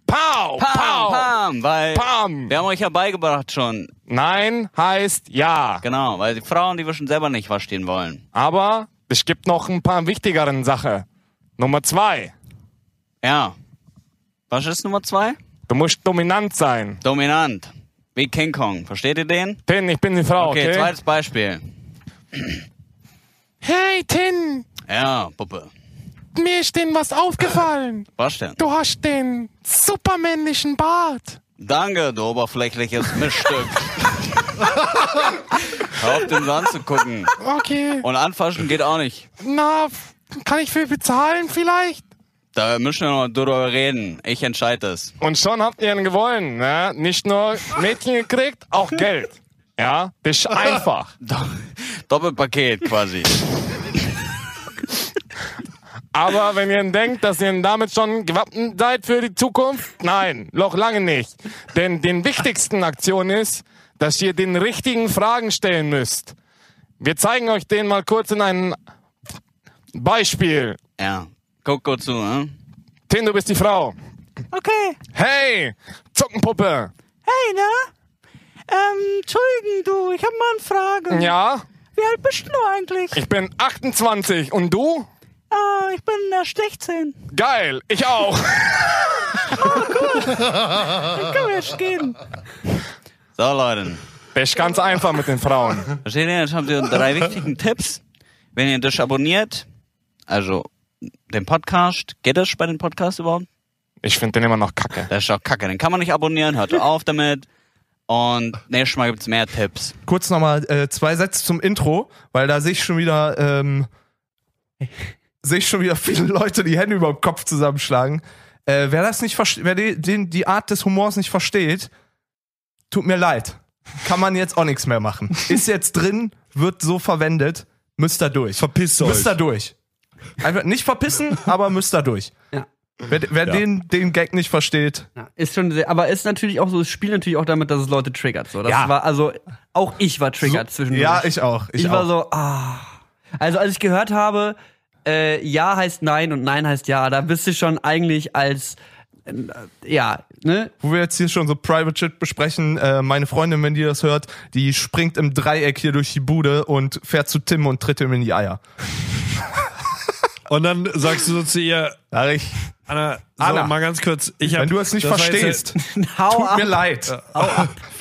pow, Pam, pow, pam, weil pam. wir haben euch ja beigebracht schon. Nein heißt ja. Genau, weil die Frauen, die wissen selber nicht, was stehen wollen. Aber es gibt noch ein paar wichtigeren Sachen. Nummer zwei, Ja. Was ist Nummer zwei? du musst dominant sein. Dominant. Wie King Kong. Versteht ihr den? Tin, ich bin die Frau, Okay, okay? zweites Beispiel. Hey, Tin, Ja, Puppe. Mir ist denn was aufgefallen. [laughs] Was denn? Du hast den supermännlichen Bart. Danke, du oberflächliches [laughs] Miststück. Hör auf, den so anzugucken. Okay, Und anfassen geht auch nicht. na, kann ich viel bezahlen vielleicht? Da müssen wir noch drüber reden. Ich entscheide das. Und schon habt ihr ihn gewonnen. Ne? Nicht nur Mädchen gekriegt, auch Geld. Ja, das ist [laughs] einfach. Do Doppelpaket quasi. Aber wenn ihr denkt, dass ihr damit schon gewappnet seid für die Zukunft, nein, noch lange nicht. Denn den wichtigsten Aktion ist, dass ihr den richtigen Fragen stellen müsst. Wir zeigen euch den mal kurz in einem Beispiel. Ja. Guck gut zu, ne? Tin, du bist die Frau. Okay. Hey, Zuckenpuppe. Hey, na? Ähm, Entschuldigen, du, ich hab mal eine Frage. Ja, Wie alt bist du eigentlich? ich bin 28 und du? Ah, ich bin erst 16. Geil, ich auch. Dann können wir jetzt gehen. So, Leute. Ist ganz einfach mit den Frauen. Versteht ihr? Jetzt haben wir drei wichtigen Tipps. Wenn ihr das abonniert, also den Podcast, geht das bei den Podcasts überhaupt? Ich finde den immer noch kacke. Das ist doch kacke. Den kann man nicht abonnieren, hört auf damit. Und nächstes Mal gibt's mehr Tipps. Kurz nochmal äh, zwei Sätze zum Intro, weil da sehe ich schon wieder, ähm, sehe ich schon wieder viele Leute die Hände über dem Kopf zusammenschlagen. Äh, wer das nicht versteht, wer die, den, die Art des Humors nicht versteht, tut mir leid. Kann man jetzt auch nichts mehr machen. [laughs] Ist jetzt drin, wird so verwendet, müsst ihr durch. Verpisst Müsst ihr euch. durch. Einfach nicht verpissen, [laughs] aber müsst ihr durch. Ja. Wer, wer Den, den Gag nicht versteht, Ja, ist schon sehr, aber ist natürlich auch so, es spielt natürlich auch damit, dass es Leute triggert. So. Das Ja. war, also, auch ich war triggert So- zwischendurch. ja, ich auch, ich Ich, war auch. so, ah. Also, als ich gehört habe, äh, Ja heißt Nein und Nein heißt Ja, da bist du schon eigentlich als, äh, ja, ne? wo wir jetzt hier schon so Private Shit besprechen, äh, meine Freundin, wenn die das hört, die springt im Dreieck hier durch die Bude und fährt zu Tim und tritt ihm in die Eier. [laughs] Und dann sagst du so zu ihr, Sag ich, Anna, so, Anna, mal ganz kurz. Ich hab, wenn du es nicht verstehst, [laughs] [laughs] Hau tut ab. mir leid.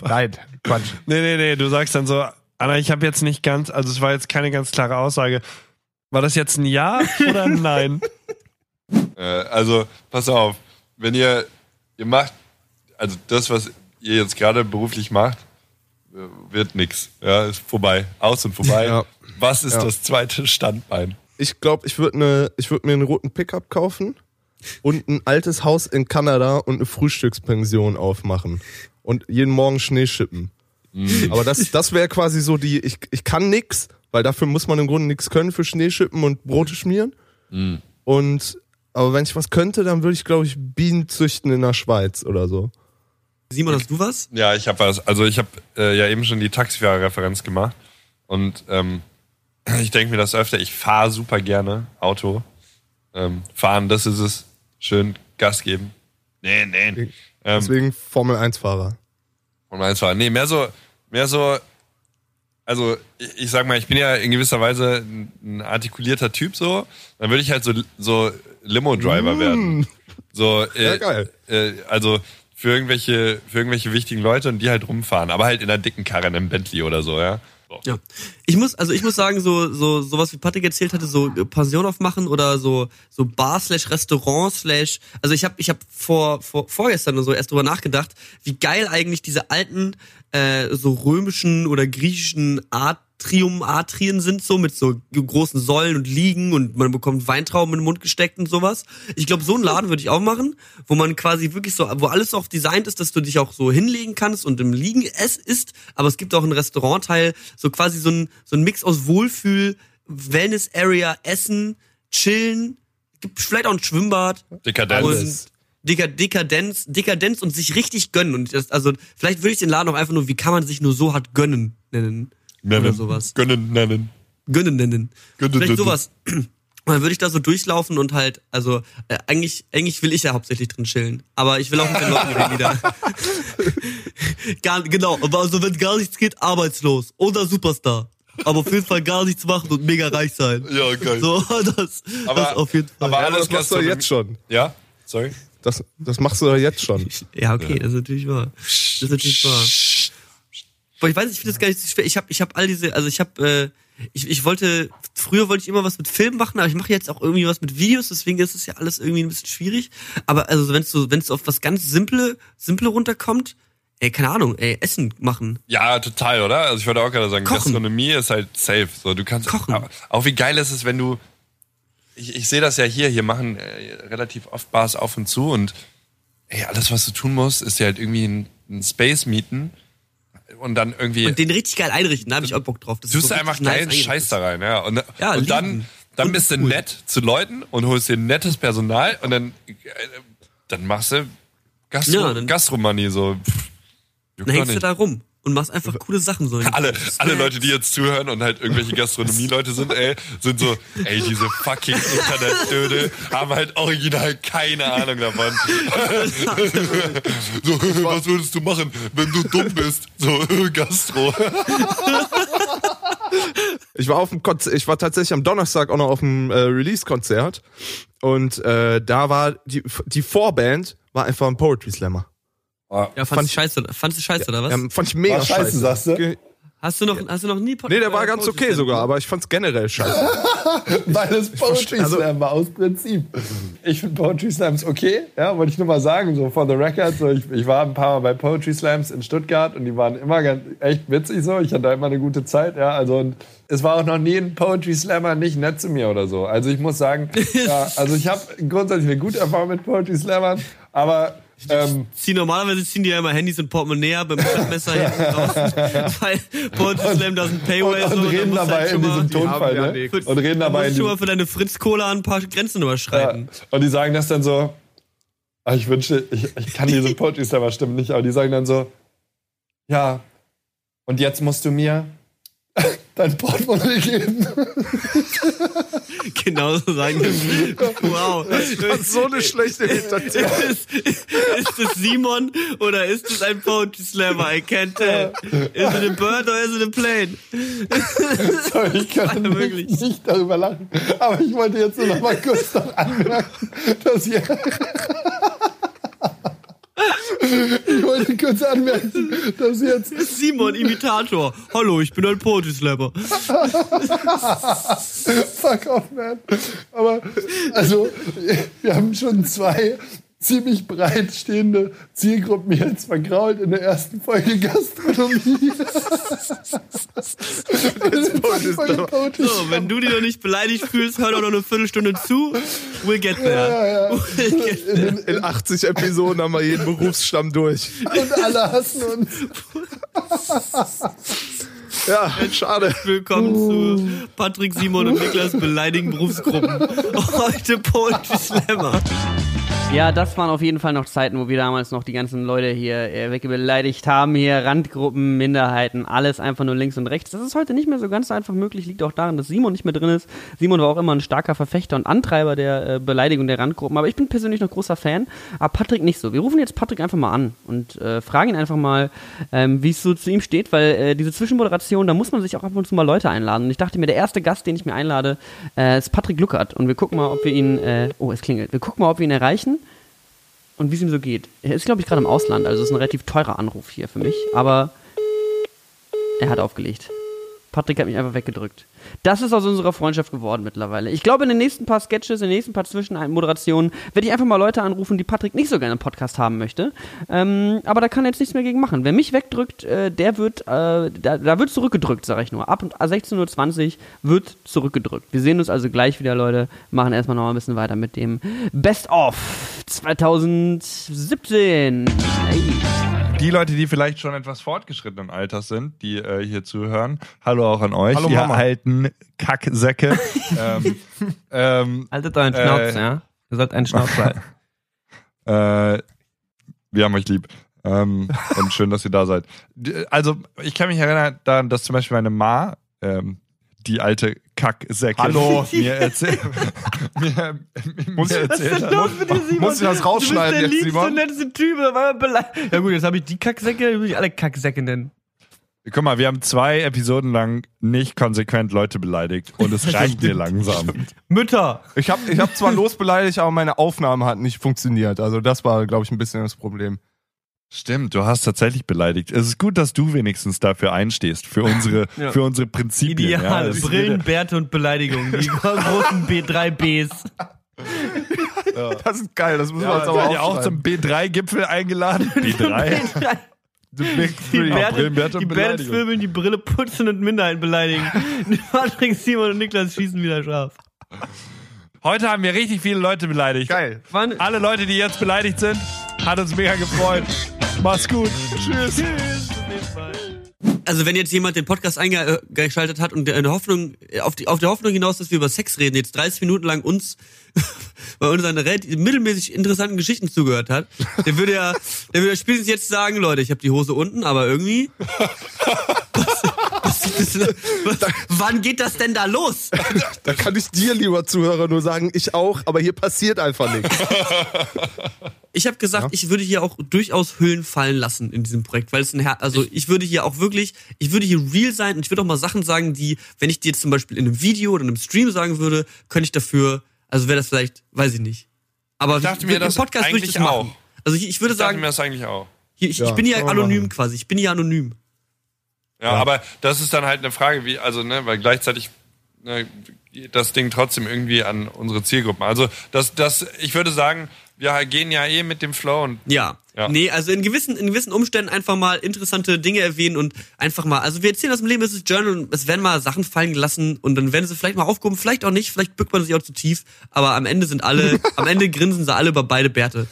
Nein, Quatsch. Nee, nee, nee, du sagst dann so, Anna, ich habe jetzt nicht ganz, also es war jetzt keine ganz klare Aussage. War das jetzt ein Ja oder ein Nein? [laughs] Äh, also, pass auf, wenn ihr, ihr macht, also das, was ihr jetzt gerade beruflich macht, äh, wird nix. Ja, ist vorbei. Aus und vorbei. Ja. Was ist Ja. das zweite Standbein? Ich glaube, ich würde ne, ich würd mir einen roten Pickup kaufen und ein altes Haus in Kanada und eine Frühstückspension aufmachen. Und jeden Morgen Schnee schippen. Aber das, das wäre quasi so die, ich, ich kann nix, weil dafür muss man im Grunde nichts können für Schneeschippen und Brote schmieren. Und, aber wenn ich was könnte, dann würde ich, glaube ich, Bienen züchten in der Schweiz oder so. Simon, hast du was? Ja, ich habe was. Also ich habe äh, ja eben schon die Taxifahrer-Referenz gemacht und ähm, [clears throat] ich denke mir das öfter. Ich fahre super gerne Auto. Ähm, fahren, das ist es. Schön Gas geben. Nee, nee. Ähm, Deswegen Formel 1-Fahrer. Und meins war. Nee, mehr so, mehr so, also ich, ich sag mal, ich bin ja in gewisser Weise ein, artikulierter Typ so. Dann würde ich halt so, so Limo-Driver werden. So, äh, geil. Äh, also für irgendwelche, für irgendwelche wichtigen Leute und die halt rumfahren, aber halt in einer dicken Karre, in einem Bentley oder so, ja. So. Ja. Ich muss, also ich muss sagen, so, so, sowas wie Patrick erzählt hatte, so äh, Pension aufmachen oder so, so Bar slash Restaurant slash, also ich habe ich hab vor, vor, vorgestern oder so erst drüber nachgedacht, wie geil eigentlich diese alten, äh, so römischen oder griechischen Atrium, Atrien sind, so mit so großen Säulen und Liegen und man bekommt Weintrauben in den Mund gesteckt und sowas. Ich glaube, so einen Laden würde ich auch machen, wo man quasi wirklich so, wo alles auf designt ist, dass du dich auch so hinlegen kannst und im Liegen es ist, aber es gibt auch einen Restaurantteil, so quasi so ein, so ein Mix aus Wohlfühl, Wellness Area, Essen, Chillen, gibt vielleicht auch ein Schwimmbad. Dekadenz. Dekadenz, Dekadenz und sich richtig gönnen. Und das, also vielleicht würde ich den Laden auch einfach nur, wie kann man sich nur so hart gönnen nennen. Oder sowas. Gönnen nennen. Gönnen nennen. Gönnen Vielleicht nennen. sowas. Und [clears throat] dann würde ich da so durchlaufen und halt, also äh, eigentlich, eigentlich will ich ja hauptsächlich drin chillen. Aber ich will auch mit den Leuten reden wieder. [laughs] gar, genau, aber also wenn gar nichts geht, arbeitslos oder Superstar. Aber auf jeden Fall gar nichts machen und mega reich sein. Ja, geil. So, [laughs] das, Aber- das auf jeden Fall. aber Ja, alles das machst du jetzt schon. Ja? Sorry? Das, das machst du doch jetzt schon. [laughs] Ja, okay, das ist natürlich wahr. Das ist natürlich wahr. Boah, ich weiß, ich finde das gar nicht so schwer. Ich habe ich hab all diese, also ich habe, äh, ich, ich wollte, früher wollte ich immer was mit Film machen, aber ich mache jetzt auch irgendwie was mit Videos, deswegen ist es ja alles irgendwie ein bisschen schwierig. Aber also wenn es so, wenn es auf was ganz simple, simple runterkommt, ey, keine Ahnung, ey, Essen machen. Ja, total, oder? Also ich wollte auch gerade sagen, Kochen. Gastronomie ist halt safe. So, du kannst Kochen. Auch, auch wie geil ist es, wenn du. Ich, ich sehe das ja hier, hier machen äh, relativ oft Bars auf und zu und ey, alles, was du tun musst, ist ja halt irgendwie ein, ein Space mieten und dann irgendwie. Und den richtig geil einrichten, da habe ich auch Bock drauf. Das tust so du einfach nice geilen eingerichtet. Scheiß da rein, ja. Und, Ja, und dann, dann Und bist du cool. nett zu Leuten und holst dir nettes Personal und dann, äh, dann machst du Gastro, Ja, dann- Gastromoney so. Pff, Dann hängst du nicht. da rum und machst einfach coole Sachen so. [laughs] Alle, alle Leute, die jetzt zuhören und halt irgendwelche Gastronomie-Leute sind, ey, sind so, ey, diese fucking Internetdödel haben halt original keine Ahnung davon. [laughs] so, [laughs] was würdest du machen, wenn du dumm bist? So, Gastro. Ich war auf dem Konzert, ich war tatsächlich am Donnerstag auch noch auf dem äh, Release-Konzert und äh, da war die, die Vorband war einfach ein Poetry Slammer. Ja, fandst Fand du scheiße, fandst du scheiße oder was? Ja, fand ich mega War scheiße, scheiße. sagst du? Hast du noch, hast du noch nie Pod- Nee, der war ganz Poetry okay Slam sogar, aber ich fand's generell scheiße. [laughs] Weil es Poetry also- Slam war, aus Prinzip. Ich finde Poetry Slams okay, ja, wollte ich nur mal sagen, so for the record. So, ich, ich war ein paar Mal bei Poetry Slams in Stuttgart und die waren immer ganz, echt witzig so. Ich hatte da immer eine gute Zeit, ja. Also und es war auch noch nie ein Poetry Slammer nicht nett zu mir oder so. Also ich muss sagen, [laughs] ja, also ich habe grundsätzlich eine gute Erfahrung mit Poetry Slammern, aber ähm, Zieh, normalerweise ziehen die ja immer Handys und Portemonnaie dem Messer hinten raus. [laughs] Weil Poetry Slam, da ist ein Paywall und, so. und da reden musst dabei halt in schon mal- diesem Tonfall, ja ne? nix. Und reden Da dabei musst in du schon diesem mal für deine Fritz-Cola ein paar Grenzen Ja. überschreiten. Und die sagen das dann so, ah, ich wünschte, ich, ich kann diese [laughs] Poetry Slammer stimmen nicht, aber die sagen dann so, ja, und jetzt musst du mir dein Portemonnaie geben. [laughs] Genau so sagen die. Wow. Das ist so eine schlechte Imitation. [laughs] Ist, ist es Simon oder ist es ein Poetry Slammer? I can't tell. Is it a bird or is it a plane? [laughs] Sorry, ich kann wirklich. nicht, nicht darüber lachen. Aber ich wollte jetzt nur noch mal kurz noch anmerken, dass ihr... Ich wollte kurz anmerken, dass jetzt Simon, Imitator. Hallo, ich bin ein Poetry Slammer. [laughs] Fuck off, man. Aber, also, wir haben schon zwei ziemlich breit stehende Zielgruppen jetzt vergrault in der ersten Folge Gastronomie. [laughs] So, wenn du dich noch nicht beleidigt fühlst, hör doch noch eine Viertelstunde zu. We'll get there. We'll get there. In 80 Episoden haben wir jeden Berufsstamm durch. Und alle hassen uns. [laughs] Ja, schade. Willkommen zu Patrick, Simon und Niklas beleidigen Berufsgruppen. Heute Poetry Slammer. Ja, das waren auf jeden Fall noch Zeiten, wo wir damals noch die ganzen Leute hier äh, wegbeleidigt haben. Hier Randgruppen, Minderheiten, alles einfach nur links und rechts. Das ist heute nicht mehr so ganz einfach möglich. Liegt auch daran, dass Simon nicht mehr drin ist. Simon war auch immer ein starker Verfechter und Antreiber der äh, Beleidigung der Randgruppen. Aber ich bin persönlich noch großer Fan. Aber Patrick nicht so. Wir rufen jetzt Patrick einfach mal an und äh, fragen ihn einfach mal, ähm, wie es so zu ihm steht, weil äh, diese Zwischenmoderation, da muss man sich auch ab und zu mal Leute einladen. Und ich dachte mir, der erste Gast, den ich mir einlade, äh, ist Patrick Luckert. Und wir gucken mal, ob wir ihn, äh, oh, es klingelt. Wir gucken mal, ob wir ihn erreichen und wie es ihm so geht. Er ist, glaube ich, gerade im Ausland, also ist ein relativ teurer Anruf hier für mich, aber er hat aufgelegt. Patrick hat mich einfach weggedrückt. Das ist aus unserer Freundschaft geworden mittlerweile. Ich glaube, in den nächsten paar Sketches, in den nächsten paar Zwischenmoderationen werde ich einfach mal Leute anrufen, die Patrick nicht so gerne im Podcast haben möchte. Ähm, aber da kann er jetzt nichts mehr gegen machen. Wer mich wegdrückt, äh, der wird, äh, da, da wird zurückgedrückt, sage ich nur. Ab 16.20 Uhr wird zurückgedrückt. Wir sehen uns also gleich wieder, Leute. Machen erstmal noch ein bisschen weiter mit dem Best of 2017. Hey. Die Leute, die vielleicht schon etwas fortgeschrittenen Alters sind, die äh, hier zuhören, hallo auch an euch, Hallo, ihr Mama. alten Kacksäcke. [laughs] ähm, ähm, Haltet euren Äh, Schnauz, ja? Ihr sollt einen Schnauz halten. [laughs] Äh, wir haben euch lieb. Ähm, und schön, dass ihr da seid. Also, ich kann mich erinnern daran, dass zum Beispiel meine Ma, ähm, die alte Kacksäcke, Hallo. mir erzählt, [laughs] mir, Muss- mir erzählt hat. Muss ich das rausschneiden jetzt, Simon? netteste Typ. er. Ja gut, jetzt habe ich die Kacksäcke, dann will ich alle Kacksäcke nennen. Guck mal, wir haben zwei Episoden lang nicht konsequent Leute beleidigt und es [laughs] reicht mir langsam. Mütter. Ich habe ich hab zwar [laughs] losbeleidigt, aber meine Aufnahme hat nicht funktioniert. Also das war, glaube ich, ein bisschen das Problem. Stimmt, du hast tatsächlich beleidigt. Es ist gut, dass du wenigstens dafür einstehst, für unsere, [laughs] Ja. für unsere Prinzipien. ja. Ideal. Ist Brillen, Bärte und Beleidigung. Die [laughs] großen B, drei Bs. Das ist geil, das müssen wir Ja, uns seid aber ihr auch aufschreiben. zum B3-Gipfel eingeladen? [laughs] B3? The Big Die Three. Bärte, Bärte die Bärte zwirbeln, die Brille putzen und Minderheiten beleidigen. Patrick, Simon und Niklas schießen wieder scharf. Heute haben wir richtig viele Leute beleidigt. Geil. Wann? Alle Leute, die jetzt beleidigt sind, hat uns mega gefreut. Mach's gut. Tschüss. Also wenn jetzt jemand den Podcast eingeschaltet hat und der eine Hoffnung, auf, die, auf der Hoffnung hinaus, dass wir über Sex reden, jetzt 30 Minuten lang uns [laughs] bei uns eine relativ mittelmäßig interessanten Geschichten zugehört hat, der würde ja, der würde spätestens jetzt sagen, Leute, ich habe die Hose unten, aber irgendwie. [laughs] [laughs] wann geht das denn da los? [laughs] Da kann ich dir, lieber Zuhörer, nur sagen, ich auch, aber hier passiert einfach nichts. [laughs] Ich habe gesagt, ich würde hier auch durchaus Hüllen fallen lassen in diesem Projekt, weil es ein Her also ich würde hier auch wirklich, ich würde hier real sein und ich würde auch mal Sachen sagen, die, wenn ich jetzt zum Beispiel in einem Video oder in einem Stream sagen würde, könnte ich dafür, also wäre das vielleicht, weiß ich nicht. Aber Ich dachte im mir das Podcast würde ich eigentlich das machen. auch. Also ich, ich würde Ich sagen, mir das eigentlich auch. hier, ich, Ja, ich bin hier anonym machen. quasi, ich bin hier anonym. Ja, aber das ist dann halt eine Frage, wie, also, ne, weil gleichzeitig ne, das Ding trotzdem irgendwie an unsere Zielgruppen. Also, das, das, ich würde sagen, wir gehen ja eh mit dem Flow und Ja. Ja. Nee, also in gewissen, in gewissen Umständen einfach mal interessante Dinge erwähnen und einfach mal, also wir erzählen aus dem Leben, es ist Journal und es werden mal Sachen fallen gelassen und dann werden sie vielleicht mal aufgehoben, vielleicht auch nicht, vielleicht bückt man sich auch zu tief, aber am Ende sind alle, [laughs] am Ende grinsen sie alle über beide Bärte.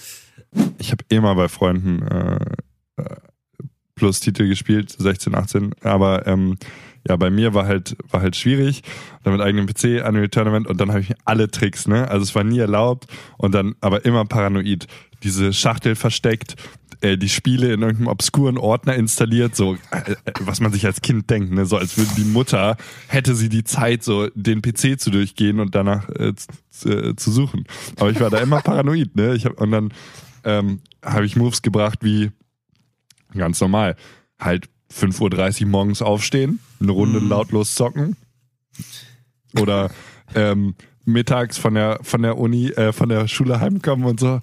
Ich habe immer bei Freunden äh, äh, plus Titel gespielt, 16, 18, aber ähm, ja, bei mir war halt war halt schwierig, dann mit eigenem PC, Unreal Tournament und dann habe ich alle Tricks, ne? Also es war nie erlaubt und dann aber immer paranoid. Diese Schachtel versteckt, äh, die Spiele in irgendeinem obskuren Ordner installiert, so äh, äh, was man sich als Kind denkt, ne? So als würde die Mutter hätte sie die Zeit, so den PC zu durchgehen und danach äh, zu, äh, zu suchen. Aber ich war da immer paranoid, ne? Ich hab, und dann ähm, habe ich Moves gebracht wie ganz normal. Halt 5.30 Uhr morgens aufstehen, eine Runde lautlos zocken. Oder ähm, mittags von der, von der Uni, äh, von der Schule heimkommen und so.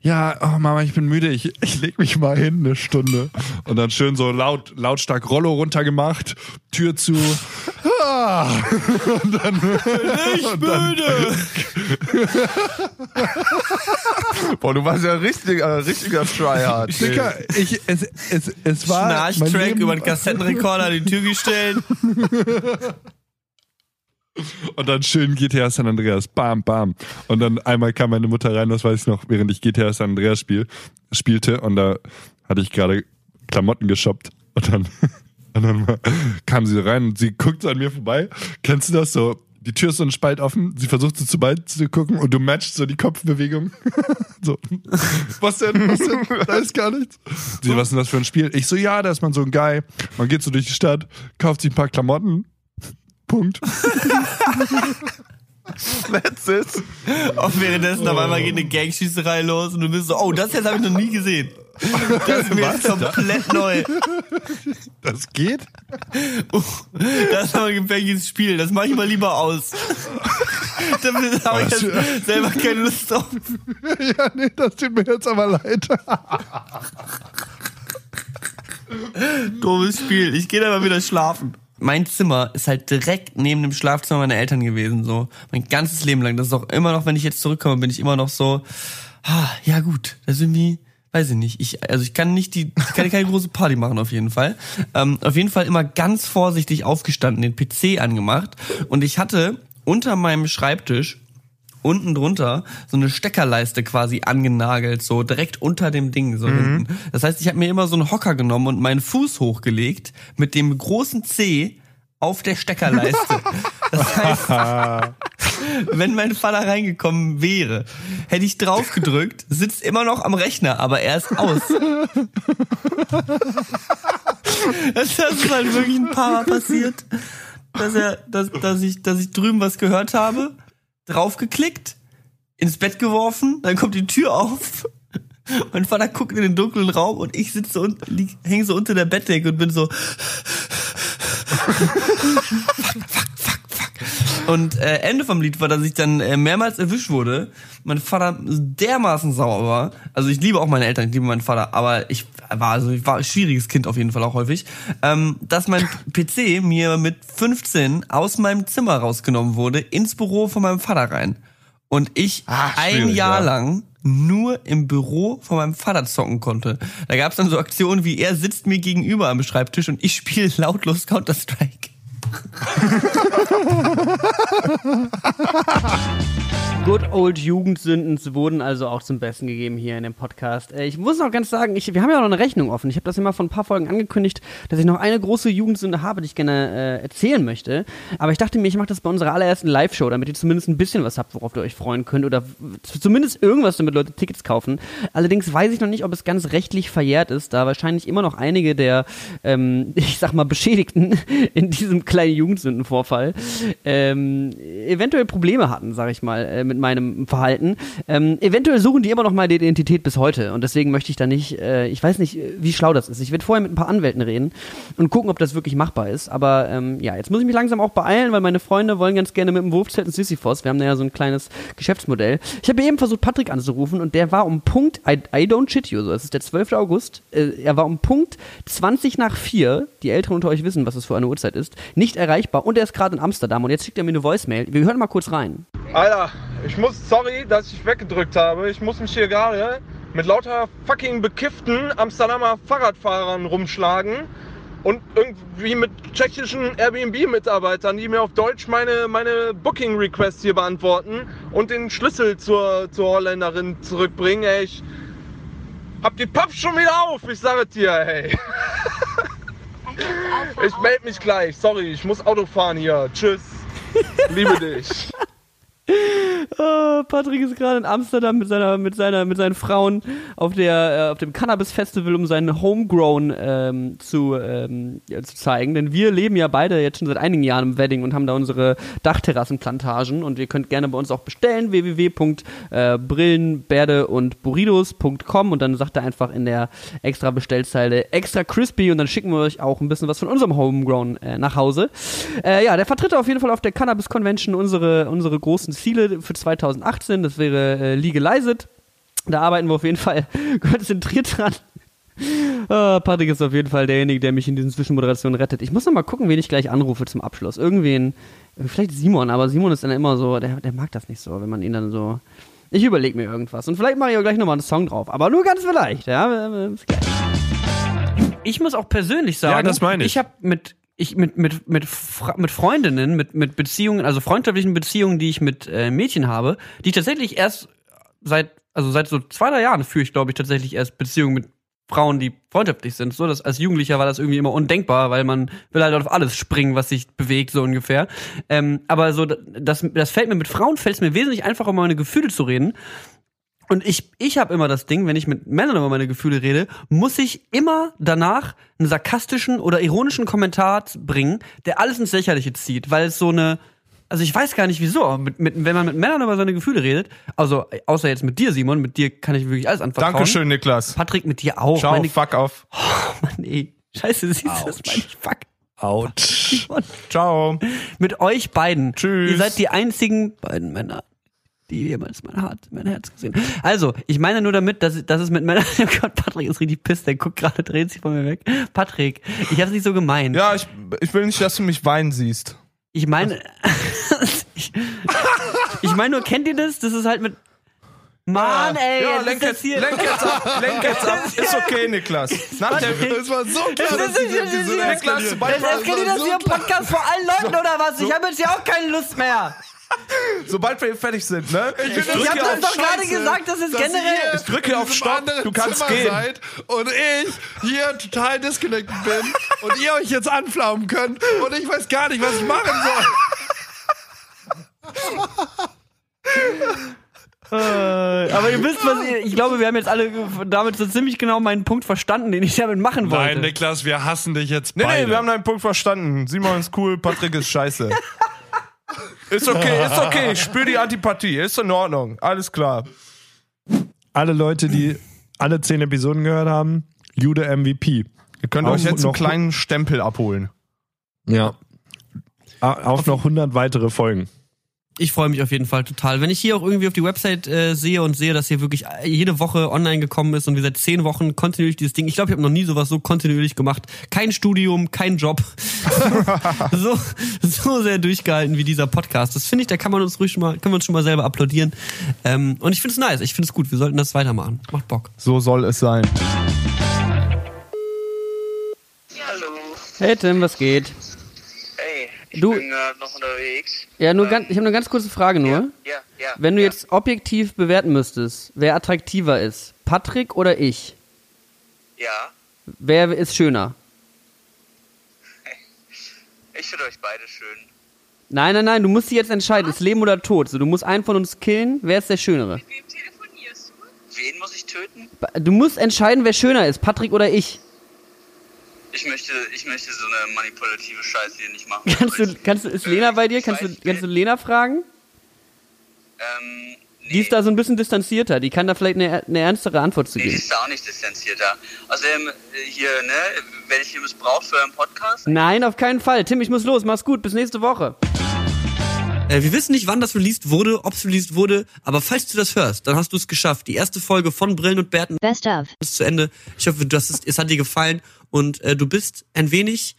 Ja, oh Mama, ich bin müde, ich, ich leg mich mal hin, eine Stunde. Und dann schön so laut, lautstark Rollo runtergemacht, Tür zu. Ah. [laughs] Und dann, ich müde. [laughs] Boah, du warst ja ein richtiger, richtiger Tryhard. Dicker, ich, es, es, es war. Schnarchtrack über den Kassettenrekorder an die Tür gestellt. [laughs] Und dann schön GTA San Andreas. Bam, bam. Und dann einmal kam meine Mutter rein, das weiß ich noch, während ich GTA San Andreas spiel, spielte. Und da hatte ich gerade Klamotten geshoppt. Und dann, [laughs] und dann kam sie rein und sie guckt an mir vorbei. Kennst du das so? Die Tür ist so ein Spalt offen, sie versucht so zu bald zu gucken und du matchst so die Kopfbewegung. [laughs] so. Was denn? Was denn? Da ist gar nichts. Sie, was ist denn das für ein Spiel? Ich so, ja, da ist man so ein Guy. Man geht so durch die Stadt, kauft sich ein paar Klamotten. Punkt. [laughs] That's it. Und währenddessen auf einmal geht eine Gangschießerei los und du bist so, oh, das jetzt habe ich noch nie gesehen. Das ist mir jetzt komplett neu. Das geht? Das ist aber ein gefährliches Spiel. Das mache ich mal lieber aus. Damit habe ich jetzt selber keine Lust drauf. Ja, nee, das tut mir jetzt aber leid. Doofes Spiel. Ich gehe da mal wieder schlafen. Mein Zimmer ist halt direkt neben dem Schlafzimmer meiner Eltern gewesen, so. Mein ganzes Leben lang. Das ist auch immer noch, wenn ich jetzt zurückkomme, bin ich immer noch so, ah, ja gut, das ist irgendwie, weiß ich nicht. Ich, also ich kann nicht die, ich kann keine große Party machen auf jeden Fall. Ähm, auf jeden Fall immer ganz vorsichtig aufgestanden, den PC angemacht und ich hatte unter meinem Schreibtisch unten drunter so eine Steckerleiste quasi angenagelt, so direkt unter dem Ding so hinten. Das heißt, ich habe mir immer so einen Hocker genommen und meinen Fuß hochgelegt mit dem großen C auf der Steckerleiste. [laughs] Das heißt, wenn mein Vater reingekommen wäre, hätte ich drauf gedrückt, sitzt immer noch am Rechner, aber er ist aus. Das, das ist halt wirklich ein paar Mal passiert, dass er, dass, dass ich, dass ich drüben was gehört habe, draufgeklickt, ins Bett geworfen, dann kommt die Tür auf. Mein Vater guckt in den dunklen Raum und ich sitze und lieg, häng so unter der Bettdecke und bin so. Und äh, Ende vom Lied war, dass ich dann äh, mehrmals erwischt wurde. Mein Vater dermaßen sauer war. Also ich liebe auch meine Eltern, ich liebe meinen Vater, aber ich war also ich war ein schwieriges Kind auf jeden Fall auch häufig, ähm, dass mein PC mir mit 15 aus meinem Zimmer rausgenommen wurde ins Büro von meinem Vater rein und ich Ah, ein Jahr ja. lang nur im Büro von meinem Vater zocken konnte. Da gab es dann so Aktionen wie er sitzt mir gegenüber am Schreibtisch und ich spiele lautlos Counter Strike. Good old Jugendsünden wurden also auch zum Besten gegeben hier in dem Podcast. Äh, Ich muss noch ganz sagen, ich, wir haben ja auch noch eine Rechnung offen. Ich habe das ja mal vor ein paar Folgen angekündigt, dass ich noch eine große Jugendsünde habe, die ich gerne äh, erzählen möchte. Aber ich dachte mir, ich mache das bei unserer allerersten Live-Show, damit ihr zumindest ein bisschen was habt, worauf ihr euch freuen könnt oder zumindest irgendwas, damit Leute Tickets kaufen. Allerdings weiß ich noch nicht, ob es ganz rechtlich verjährt ist, da wahrscheinlich immer noch einige der, ähm, [laughs] ich sag mal, Beschädigten in diesem kleinen Jugendsündenvorfall ähm, eventuell Probleme hatten, sag ich mal, äh, mit meinem Verhalten. Ähm, eventuell suchen die immer noch meine Identität bis heute und deswegen möchte ich da nicht, äh, ich weiß nicht, äh, wie schlau das ist. Ich werde vorher mit ein paar Anwälten reden und gucken, ob das wirklich machbar ist. Aber ähm, ja, jetzt muss ich mich langsam auch beeilen, weil meine Freunde wollen ganz gerne mit dem Wurfzelt ins Sisyphos. Wir haben da ja so ein kleines Geschäftsmodell. Ich habe eben versucht, Patrick anzurufen und der war um Punkt, I, I don't shit you, so, es ist der 12. August, äh, er war um Punkt 20 nach 4, die Älteren unter euch wissen, was das für eine Uhrzeit ist, nicht erreichbar und er ist gerade in Amsterdam und jetzt schickt er mir eine Voicemail. Wir hören mal kurz rein. Alter, ich muss, sorry, dass ich weggedrückt habe. Ich muss mich hier gerade mit lauter fucking bekifften Amsterdamer Fahrradfahrern rumschlagen und irgendwie mit tschechischen Airbnb-Mitarbeitern, die mir auf Deutsch meine, meine Booking-Requests hier beantworten und den Schlüssel zur, zur Holländerin zurückbringen. Ey, ich hab die Papp schon wieder auf, ich sage dir, hey. [laughs] Ich melde mich gleich, sorry, ich muss Auto fahren hier. Tschüss. Liebe dich. [laughs] Oh, Patrick ist gerade in Amsterdam mit seiner, mit seiner, mit seinen Frauen auf der, äh, auf dem Cannabis Festival, um seinen Homegrown ähm, zu, ähm, ja, zu zeigen. Denn wir leben ja beide jetzt schon seit einigen Jahren im Wedding und haben da unsere Dachterrassenplantagen und ihr könnt gerne bei uns auch bestellen www.brillenberde und burritos.com und dann sagt er einfach in der extra Bestellzeile extra crispy und dann schicken wir euch auch ein bisschen was von unserem Homegrown äh, nach Hause. Äh, ja, der vertritt auf jeden Fall auf der Cannabis Convention unsere, unsere großen Ziele für 2018. Das wäre äh, Legalized. Da arbeiten wir auf jeden Fall [laughs] konzentriert dran. [laughs] Ah, Patrick ist auf jeden Fall derjenige, der mich in diesen Zwischenmoderationen rettet. Ich muss noch mal gucken, wen ich gleich anrufe zum Abschluss. Irgendwen, vielleicht Simon, aber Simon ist dann immer so, der, der mag das nicht so, wenn man ihn dann so. Ich überlege mir irgendwas. Und vielleicht mache ich auch gleich nochmal einen Song drauf. Aber nur ganz vielleicht, ja. Bis gleich. Ich muss auch persönlich sagen, Ja, das meine ich. ich habe mit ich mit mit mit mit Freundinnen, mit mit Beziehungen, also freundschaftlichen Beziehungen, die ich mit äh, Mädchen habe, die ich tatsächlich erst seit also seit so zwei drei Jahren führe ich glaube ich tatsächlich erst Beziehungen mit Frauen, die freundschaftlich sind. So, das, als Jugendlicher war das irgendwie immer undenkbar, weil man will halt auf alles springen, was sich bewegt, so ungefähr. Ähm, aber so, das, das fällt mir mit Frauen fällt es mir wesentlich einfacher, um meine Gefühle zu reden. Und ich, ich habe immer das Ding, wenn ich mit Männern über meine Gefühle rede, muss ich immer danach einen sarkastischen oder ironischen Kommentar bringen, der alles ins Lächerliche zieht, weil es so eine, also ich weiß gar nicht wieso, aber mit, mit, wenn man mit Männern über seine Gefühle redet, also außer jetzt mit dir, Simon, mit dir kann ich wirklich alles anvertrauen. Dankeschön, Niklas. Patrick, mit dir auch. Ciao, Meine, fuck off. [laughs] oh Mann, ey. Scheiße, siehst du, das meine ich, fuck. Simon. Ciao. Mit euch beiden. Tschüss. Ihr seid die einzigen beiden Männer, die jemals mein Herz, mein Herz gesehen. Also, ich meine nur damit, dass, dass es mit Männern. [laughs] Oh Gott, Patrick ist richtig pisst, der guckt gerade, dreht sich von mir weg. Patrick, ich hab's nicht so gemeint. Ja, ich, ich will nicht, dass du mich weinen siehst. Ich meine. [laughs] ich ich meine nur, kennt ihr das? Das ist halt mit. Mann, ey, ja, jetzt lenk das jetzt, hier. lenk jetzt ab, lenk jetzt ab. [laughs] Ist okay, Niklas. Nach der, Das war so klar, Das dass ist- diese das das- Niklas, eskaliert. sobald, Jetzt eskaliert das hier im Podcast vor allen Leuten oder was? Ich habe jetzt hier auch keine Lust mehr. [laughs] sobald wir fertig sind, ne? Ich, Ich drücke habe das doch gerade gesagt, dass generell. ihr Ich drücke auf Stopp, du kannst Zimmer gehen. Seid und ich hier total disconnected bin [laughs] und ihr euch jetzt anflaumen könnt und ich weiß gar nicht, was ich machen soll. [laughs] Äh, aber ihr wisst, was ihr, ich glaube, wir haben jetzt alle damit so ziemlich genau meinen Punkt verstanden, den ich damit machen wollte. Nein, Niklas, wir hassen dich jetzt Nee, beide. nee, wir haben deinen Punkt verstanden. Simon ist cool, Patrick ist scheiße. Ist okay, ist okay. Ich spür die Antipathie. Ist in Ordnung. Alles klar. Alle Leute, die alle zehn Episoden gehört haben, Jude MVP. Ihr könnt Auf euch jetzt einen kleinen Stempel abholen. Ja. Auf noch 100 weitere Folgen. Ich freue mich auf jeden Fall total. Wenn ich hier auch irgendwie auf die Website äh, sehe und sehe, dass hier wirklich jede Woche online gekommen ist und wir seit zehn Wochen kontinuierlich dieses Ding. Ich glaube, ich habe noch nie sowas so kontinuierlich gemacht. Kein Studium, kein Job. [laughs] so, so sehr durchgehalten wie dieser Podcast. Das finde ich, da kann man uns ruhig schon mal, können wir uns schon mal selber applaudieren. Ähm, und ich finde es nice. Ich finde es gut. Wir sollten das weitermachen. Macht Bock. So soll es sein. Hallo. Hey Tim, was geht? Ich Du- bin gerade noch unterwegs. Ja, nur ganz, ich habe eine ganz kurze Frage nur. Ja, ja. Wenn du ja. jetzt objektiv bewerten müsstest, wer attraktiver ist, Patrick oder ich, Ja, wer ist schöner? [laughs] ich finde euch beide schön. Nein, nein, nein, du musst dich jetzt entscheiden, ist Leben oder Tod. So, du musst einen von uns killen, wer ist der Schönere? Wen muss ich töten? Du musst entscheiden, wer schöner ist, Patrick oder ich. Ich möchte, ich möchte so eine manipulative Scheiße hier nicht machen. Kannst du, kannst du, ist Lena bei dir? Kannst du, kannst du Lena fragen? Ähm, Die ist da so ein bisschen distanzierter, die kann da vielleicht eine, eine ernstere Antwort zu nee, die geben. ist da auch nicht distanzierter. Außerdem, äh, hier, ne, werde ich hier missbraucht für einen Podcast? Nein, auf keinen Fall. Tim, ich muss los. Mach's gut. Bis nächste Woche. Äh, wir wissen nicht, wann das released wurde, ob es released wurde, aber falls du das hörst, dann hast du es geschafft. Die erste Folge von Brillen und Bärten Best of. ist zu Ende. Ich hoffe, du hast es, es hat dir gefallen und äh, du bist ein wenig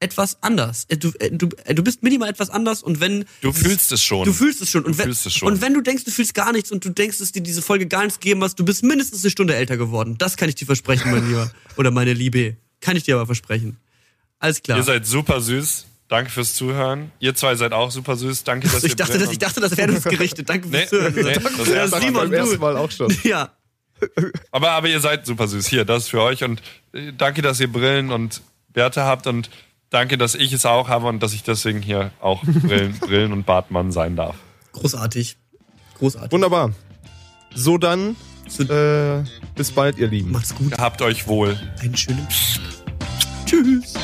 etwas anders. Äh, du, äh, du, du bist minimal etwas anders und wenn Du fühlst es schon. Du fühlst es schon. Und Du wenn, fühlst es schon. und wenn du denkst, du fühlst gar nichts und du denkst, dass dir diese Folge gar nichts gegeben hast, du bist mindestens eine Stunde älter geworden. Das kann ich dir versprechen, mein Lieber. [laughs] Oder meine Liebe. Kann ich dir aber versprechen. Alles klar. Ihr seid super süß. Danke fürs Zuhören. Ihr zwei seid auch super süß. Danke, dass Also [laughs] ich ihr dachte, drin das, ich dachte, das wäre uns gerichtet. Danke Nee, fürs Zuhören. nee, das Ja, erste Mal Simon, beim ersten. Mal auch schon. [laughs] Ja. Aber, aber ihr seid super süß. Hier, das ist für euch. Und äh, danke, dass ihr Brillen und Werte habt. Und danke, dass ich es auch habe und dass ich deswegen hier auch Brillen, [laughs] Brillen und Bartmann sein darf. Großartig. Großartig. Wunderbar. So dann, äh, bis bald, ihr Lieben. Macht's gut. Habt euch wohl. Einen schönen Tschüss.